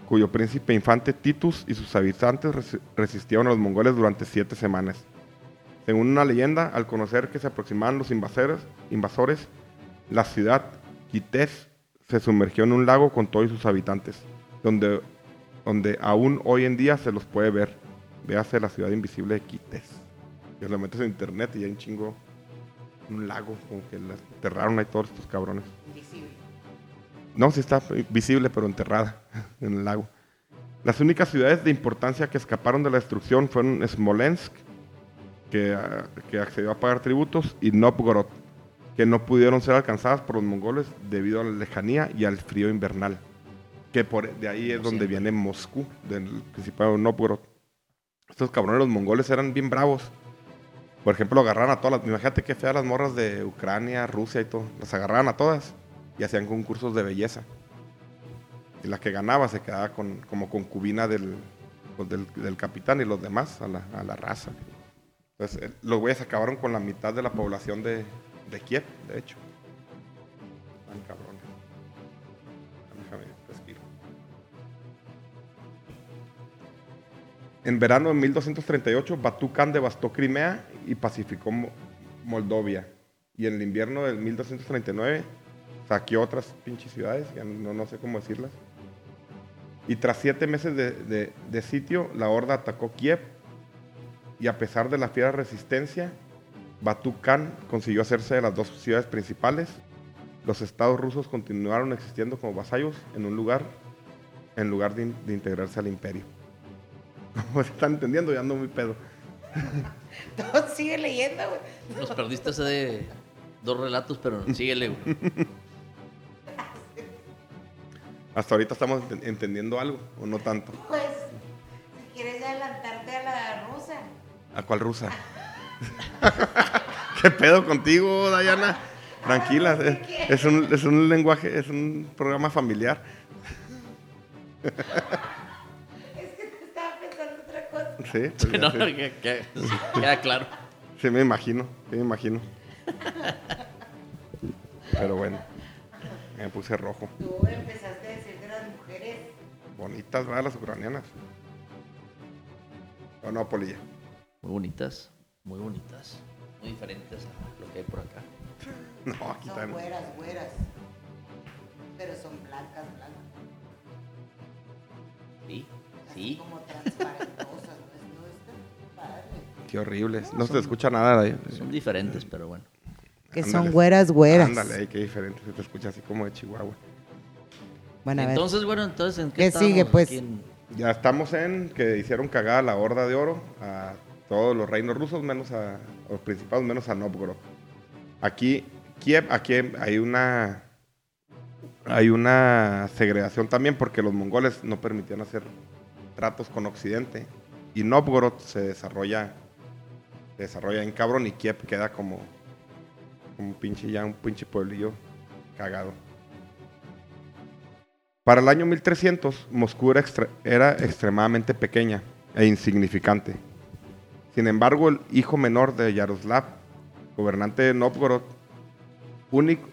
cuyo príncipe infante Titus y sus habitantes resi- resistieron a los mongoles durante siete semanas. Según una leyenda, al conocer que se aproximaban los invasores, la ciudad Kites se sumergió en un lago con todos sus habitantes, donde, donde aún hoy en día se los puede ver. Véase la ciudad invisible de Kites. Que lo metes en internet y hay un chingo, un lago, como que la enterraron ahí todos estos cabrones. No, sí está visible, pero enterrada en el lago. Las únicas ciudades de importancia que escaparon de la destrucción fueron Smolensk, que, ah, que accedió a pagar tributos, y Novgorod, que no pudieron ser alcanzadas por los mongoles debido a la lejanía y al frío invernal. Que por de ahí es Como donde siempre. viene Moscú, del Principado de Novgorod. Estos cabrones, los mongoles, eran bien bravos. Por ejemplo, agarraron a todas las. Imagínate qué feas las morras de Ucrania, Rusia y todo. Las agarraban a todas y hacían concursos de belleza. Y la que ganaba se quedaba con, como concubina del, pues, del, capitán y los demás a la, a la raza. Entonces, eh, los güeyes acabaron con la mitad de la población de, de Kiev, de hecho. Tan cabrones. Déjame respiro. En verano de 1238, Batu devastó Crimea y pacificó Mo- Moldovia. Y en el invierno del 1239 saqueó otras pinches ciudades, ya no, no sé cómo decirlas. Y tras siete meses de, de- de sitio, la horda atacó Kiev. Y a pesar de la fiera resistencia, Batu Khan consiguió hacerse de las dos ciudades principales. Los estados rusos continuaron existiendo como vasallos en un lugar, en lugar de, in- de integrarse al imperio. Como se están entendiendo, ya ando muy pedo. Todo sigue leyendo, güey. Nos perdiste ese de dos relatos, pero síguele, güey. Hasta ahorita estamos ent- entendiendo algo, o no tanto. Pues, si quieres adelantarte a la rusa. ¿A cuál rusa? ¿Qué pedo contigo, Dayana? Tranquila, es, es un, es un lenguaje, es un programa familiar. Es que estaba pensando otra cosa. Sí, pues ya No, sí. que- que- sí, queda claro. Sí, me imagino, sí, me imagino. Pero bueno, me puse rojo. Tú empezaste Bonitas, ¿verdad? Las ucranianas. ¿O no, Polilla? Muy bonitas, muy bonitas. Muy diferentes a lo que hay por acá. No, aquí Son están. güeras, güeras. Pero son blancas, blancas. Sí, Así sí. como transparentosas. ¿no? No está padre. Qué horribles. No se te escucha nada de ahí. Son diferentes, pero bueno. Que Ándale. son güeras, güeras. Ándale, qué diferente. Se te escucha así como de Chihuahua. Bueno. Entonces, bueno, entonces, ¿en qué, ¿Qué estábamos sigue, pues? Ya estamos en que hicieron cagada la horda de oro a todos los reinos rusos, menos a, a los principados, menos a Novgorod. Aquí, Kiev, aquí hay una hay una segregación también porque los mongoles no permitían hacer tratos con Occidente y Novgorod se desarrolla se desarrolla en cabrón y Kiev queda como como un pinche ya un pinche pueblillo cagado. Para el año 1300, Moscú era, extre- era extremadamente pequeña e insignificante. Sin embargo, el hijo menor de Yaroslav, gobernante de Novgorod, único,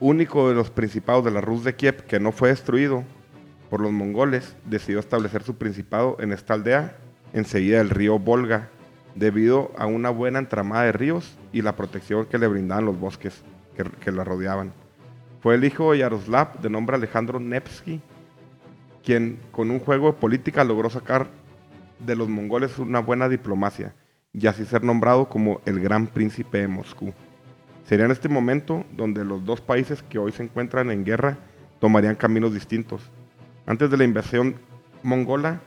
único de los principados de la Rus de Kiev que no fue destruido por los mongoles, decidió establecer su principado en esta aldea, enseguida del río Volga, debido a una buena entramada de ríos y la protección que le brindaban los bosques que, que la rodeaban. Fue el hijo de Yaroslav, de nombre Alejandro Nevsky, quien con un juego de política logró sacar de los mongoles una buena diplomacia y así ser nombrado como el gran príncipe de Moscú. Sería en este momento donde los dos países que hoy se encuentran en guerra tomarían caminos distintos. Antes de la invasión mongola,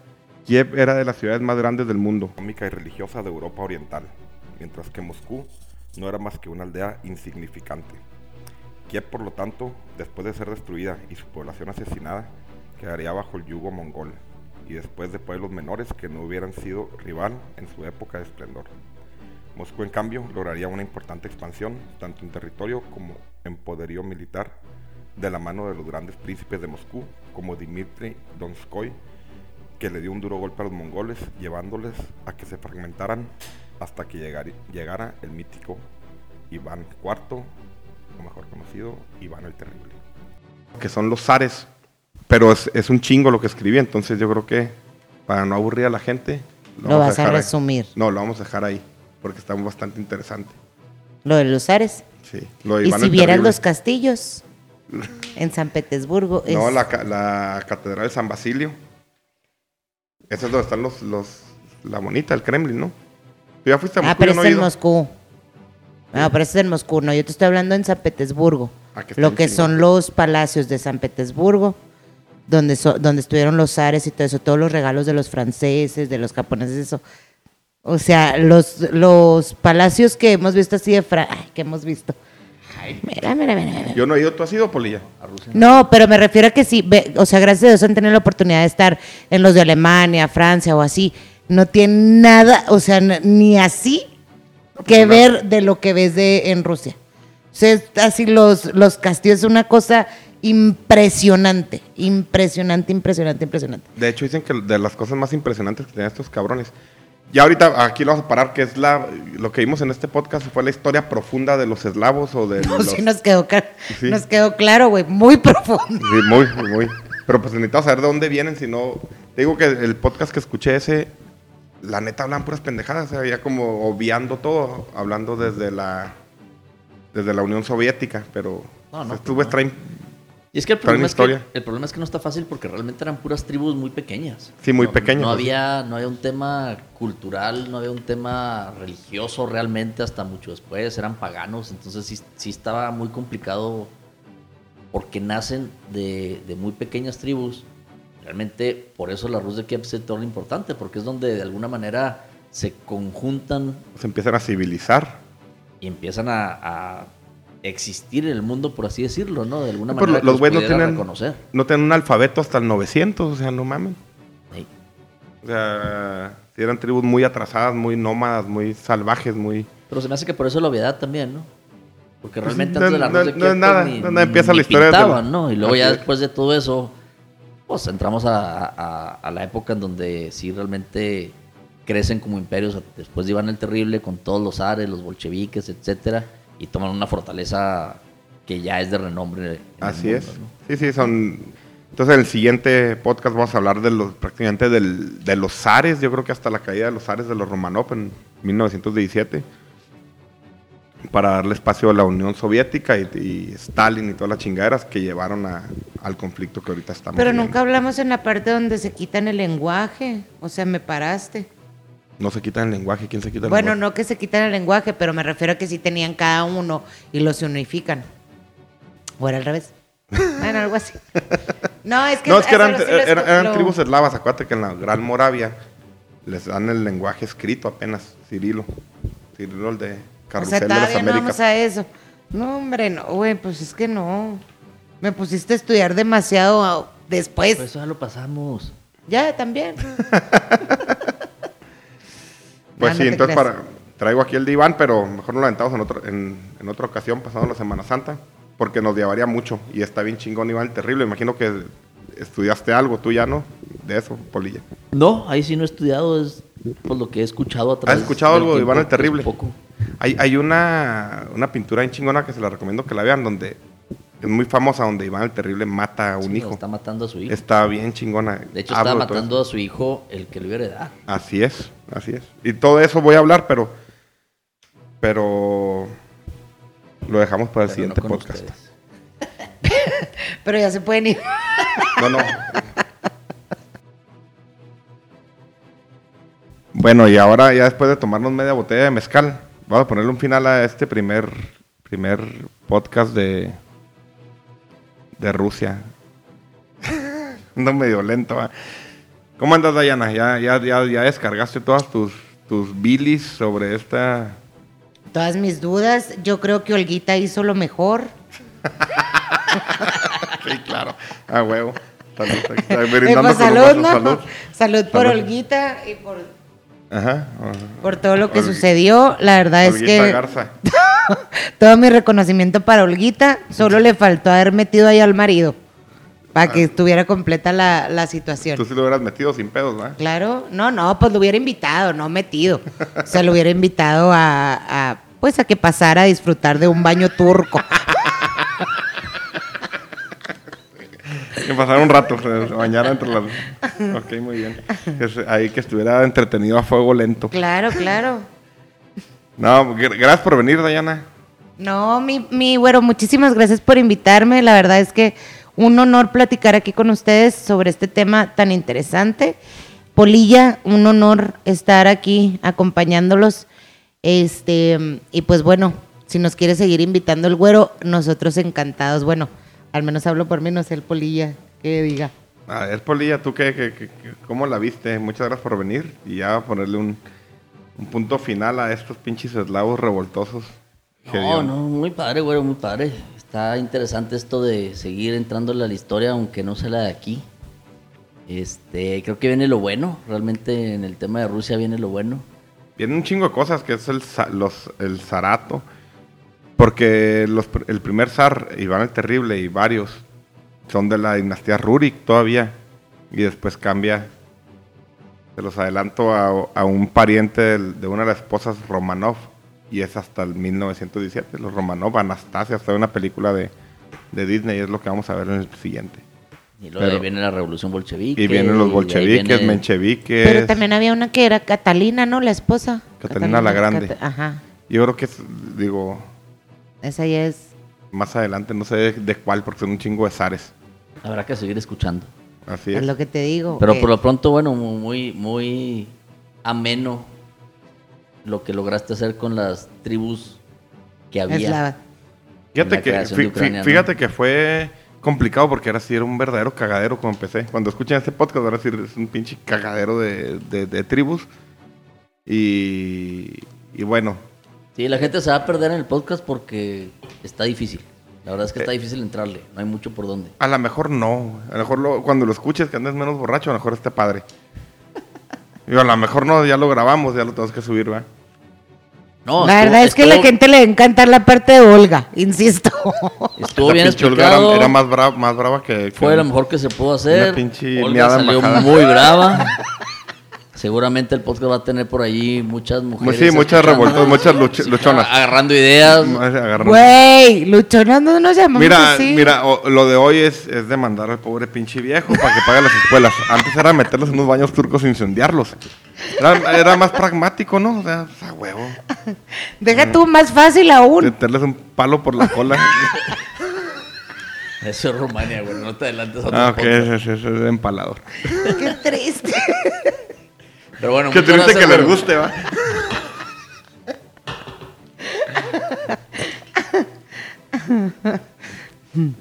Kiev era de las ciudades más grandes del mundo. Económica y religiosa de Europa Oriental, mientras que Moscú no era más que una aldea insignificante. Kiev, por lo tanto, después de ser destruida y su población asesinada, quedaría bajo el yugo mongol, y después de pueblos menores que no hubieran sido rival en su época de esplendor. Moscú, en cambio, lograría una importante expansión, tanto en territorio como en poderío militar, de la mano de los grandes príncipes de Moscú, como Dmitri Donskoy, que le dio un duro golpe a los mongoles, llevándoles a que se fragmentaran hasta que llegara el mítico Iván IV, o mejor conocido, Iván el Terrible. Que son los zares, pero es, es un chingo lo que escribí, entonces yo creo que para no aburrir a la gente, Lo vamos vas a ahí. resumir. No, lo vamos a dejar ahí, porque está bastante interesante. Lo de los Ares. Sí, lo de Y si el vieras Terrible. los castillos en San Petersburgo. No, la, la Catedral de San Basilio. Esa es donde están los, los la bonita, el Kremlin, ¿no? Tú ya fuiste a Ah, Moscú, pero yo no es en. Moscú. No, pero es en Moscú. No, yo te estoy hablando en San Petersburgo. Ah, que Lo que son los palacios de San Petersburgo, donde, so- donde estuvieron los zares y todo eso, todos los regalos de los franceses, de los japoneses, eso. O sea, los, los palacios que hemos visto así de Fra ay, que hemos visto. Mira, mira, mira, mira. Yo no he ido, ¿tú has ido, Polilla? A Rusia. No, pero me refiero a que sí, ve- o sea, gracias a Dios han tenido la oportunidad de estar en los de Alemania, Francia o así. No tiene nada, o sea, ni así que ver de lo que ves de en Rusia. O sea, es así los, los castillos es una cosa impresionante, impresionante, impresionante, impresionante. De hecho, dicen que de las cosas más impresionantes que tenían estos cabrones. Ya ahorita aquí lo vamos a parar, que es la lo que vimos en este podcast fue la historia profunda de los eslavos o de No, los... sí nos quedó, Sí. nos quedó claro, güey, muy profundo. Sí, muy, muy. Pero pues necesitamos saber de dónde vienen, si no... Te digo que el podcast que escuché ese, la neta hablan puras pendejadas, o sea, ya como obviando todo, hablando desde la desde la Unión Soviética, pero No, no, pues no. traen, Y es que el problema es que, el problema es que no está fácil porque realmente eran puras tribus muy pequeñas. Sí, muy pequeñas, No había, no había un tema cultural, no había un tema religioso realmente hasta mucho después. Eran paganos, entonces sí, sí estaba muy complicado porque nacen de, de muy pequeñas tribus. Realmente por eso la Rus de Kiev se torna importante porque es donde de alguna manera se conjuntan se empiezan a civilizar. y empiezan a, a existir en el mundo, por así decirlo, ¿no? De alguna manera los güeyes no tienen, reconocer. no tienen un alfabeto hasta el 900, o sea, no mamen. Sí. O sea, sí eran tribus muy atrasadas, muy nómadas, muy salvajes, muy... Pero se me hace que por eso la obviedad también, ¿no? Porque Pues realmente no- antes de la no- Rus de no Kiev, es nada, pues, no- no empieza la historia pintaban, la- ¿no? Y luego Así ya es. después de todo eso, pues entramos a, a- a la época en donde sí realmente crecen como imperios después de Iván el Terrible con todos los ares, los bolcheviques, etcétera, y toman una fortaleza que ya es de renombre. Así es. Sí, sí, son. Entonces, en el siguiente podcast vamos a hablar de los prácticamente del, de los zares. Yo creo que hasta la caída de los zares de los Romanov en 1917 para darle espacio a la Unión Soviética y, Stalin y todas las chingaderas que llevaron al conflicto que ahorita estamos Pero nunca hablamos en la parte donde se quitan el lenguaje, o sea, me paraste. No se quitan el lenguaje, ¿quién se quita el bueno, lenguaje? Bueno, no que se quitan el lenguaje, pero me refiero a que sí tenían cada uno y los unifican. O era al revés. bueno, algo así. No, es que, no, es que eran, eran, tribus eslavas, acuérdate que en la Gran Moravia les dan el lenguaje escrito apenas, Cirilo. Cirilo el de Carrusel o sea, de las No vamos a eso. No, hombre, no, güey, pues es que no. Me pusiste a estudiar demasiado después. Pues eso ya lo pasamos. Ya, también. pues sí, entonces para, traigo aquí el diván, pero mejor no lo aventamos en, otro, en, en otra ocasión, pasando la Semana Santa, porque nos llevaría mucho. Y está bien chingón, Iván, terrible. Imagino que estudiaste algo, tú ya, ¿no? De eso, Polilla. No, ahí sí no he estudiado, es por lo que he escuchado a través ¿Has escuchado algo de Iván el Terrible? Poco. Hay, hay una, una pintura en chingona que se la recomiendo que la vean, donde es muy famosa, donde Iván el Terrible mata a un hijo. Está matando a su hijo. Está bien chingona. De hecho, está matando a su hijo el que le iba a heredar. Así es, así es. Y todo eso voy a hablar, pero. Pero. Lo dejamos para el siguiente podcast. pero ya se pueden ir. no, no. Bueno, y ahora ya después de tomarnos media botella de mezcal, vamos a ponerle un final a este primer, primer podcast de, de Rusia. Ando medio lento. ¿Cómo andas, Dayana? ¿Ya, ya, ya, ya descargaste todas tus, tus bilis sobre esta... Todas mis dudas. Yo creo que Olguita hizo lo mejor. sí, claro. A huevo. Salud. Pues salud, salud. salud por Olguita y por Ajá, Por todo lo que sucedió, la verdad es que todo mi reconocimiento para Olguita, solo le faltó haber metido ahí al marido para que ah. estuviera completa la, situación. Tú sí lo hubieras metido sin pedos, ¿no? Claro, no, no, pues lo hubiera invitado, no metido. o sea, lo hubiera invitado a, a pues a que pasara a disfrutar de un baño turco. que pasara un rato, se bañara entre las... Ok, muy bien. ahí que estuviera entretenido a fuego lento. Claro, claro. No, gracias por venir, Dayana. No, mi, mi güero, muchísimas gracias por invitarme. La verdad es que un honor platicar aquí con ustedes sobre este tema tan interesante. Polilla, un honor estar aquí acompañándolos. Este, y pues bueno, si nos quiere seguir invitando el güero, nosotros encantados. Bueno, al menos hablo por mí, no sé el Polilla que diga. A ver, Polilla, ¿tú qué, qué, cómo la viste? Muchas gracias por venir y ya ponerle un, punto final a estos pinches eslavos revoltosos. No, no, muy padre, güey, muy padre. Está interesante esto de seguir entrándole a la historia, aunque no sea la de aquí. Este, creo que viene lo bueno, realmente en el tema de Rusia viene lo bueno. Viene un chingo de cosas, que es el, los, el zarato, porque el primer zar, Iván el Terrible y varios, son de la dinastía Rurik todavía. Y después cambia, se los adelanto, a, un pariente de, una de las esposas Romanov. Y es hasta el 1917, los Romanov, Anastasia, hasta una película de, Disney, es lo que vamos a ver en el siguiente. Y luego viene la revolución bolchevique. Y vienen los bolcheviques, mencheviques. Pero también había una que era Catalina, ¿no? La esposa. Catalina, la Grande. Ajá. Yo creo que es, digo, esa ya es. Más adelante, no sé de, cuál, porque son un chingo de zares. Habrá que seguir escuchando. Así es. Es lo que te digo. Pero por lo pronto, bueno, muy, muy ameno lo que lograste hacer con las tribus que había. Fíjate que, fíjate que fue complicado porque ahora sí era un verdadero cagadero cuando empecé. Cuando escuchan este podcast, ahora sí es un pinche cagadero de, de tribus. Y, y bueno, Sí, la gente se va a perder en el podcast porque está difícil. La verdad es que está eh. difícil entrarle, no hay mucho por dónde. A lo mejor no, a lo mejor cuando lo escuches que andes menos borracho, a lo mejor esté padre. Y a lo mejor no, ya lo grabamos, ya lo tenemos que subir, ¿va? No, la verdad es que a la gente le va a encantar la parte de Olga, insisto. Estuvo bien explicado. Era, más, brava, más brava que, Fue lo mejor que se pudo hacer. Olga salió muy brava. Seguramente el podcast va a tener por ahí muchas mujeres. Sí, muchas revoltonas, muchas luch- luchonas. Agarrando ideas. Agarrando- Güey, luchonas no nos llamamos Mira, así. mira, o- lo de hoy es, es demandar al pobre pinche viejo para que pague las escuelas. Antes era meterlos en unos baños turcos e incendiarlos. Era, era más pragmático, ¿no? O sea, a huevo. Deja tú más fácil aún. Meterles un palo por la cola. Eso es Rumania, güey. No te adelantes a otro ah, ok, ese es empalador. Qué triste. Pero bueno, Qué triste que les guste, ¿va?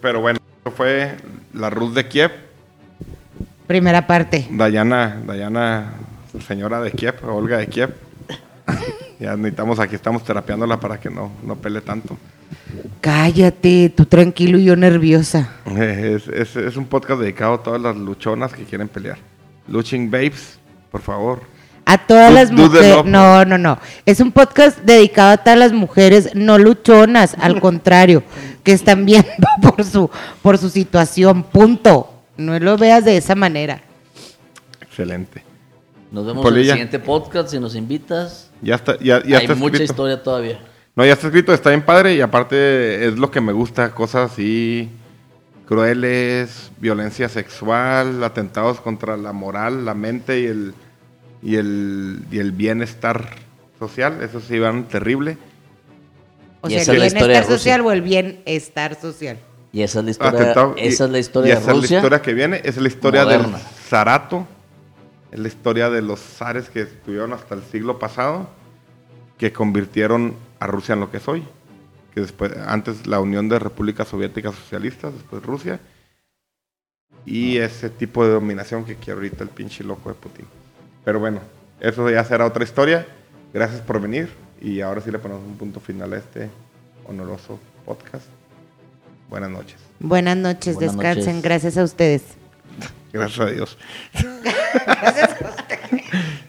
Pero bueno, eso fue la Ruth de Kiev, Primera parte. Dayana, Dayana, señora de Kiev, Olga de Kiev. Ya necesitamos, aquí estamos terapeándola para que no, no pele tanto. Cállate, tú tranquilo y yo nerviosa. Es, es- es un podcast dedicado a todas las luchonas que quieren pelear. Luching Babes, por favor. A todas Du- las mujeres. No, no, no. Es un podcast dedicado a todas las mujeres no luchonas, al contrario, que están viendo por su, por su situación. Punto. No lo veas de esa manera. Excelente. Nos vemos en el siguiente podcast. Si nos invitas, Ya está, ya, ya hay está mucha escrito. historia todavía. No, ya está escrito, está bien padre y aparte es lo que me gusta, cosas así crueles, violencia sexual, atentados contra la moral, la mente y el y el, y el bienestar social, eso sí van terrible. O Y sea, el es de bienestar social o el bienestar social. Y esa es la historia, Atentado- y- esa es la y historia de esa es Rusia. la historia que viene, es la historia moderna. del zarato, es la historia de los zares que estuvieron hasta el siglo pasado, que convirtieron a Rusia en lo que es hoy. Que después, antes la Unión de Repúblicas Soviéticas Socialistas, después Rusia. Y ese tipo de dominación que quiere ahorita el pinche loco de Putin. Pero bueno, eso ya será otra historia. Gracias por venir. Y ahora sí le ponemos un punto final a este honoroso podcast. Buenas noches. Buenas noches, Buenas descansen. noches. Gracias a ustedes. Gracias a Dios. Gracias a ustedes.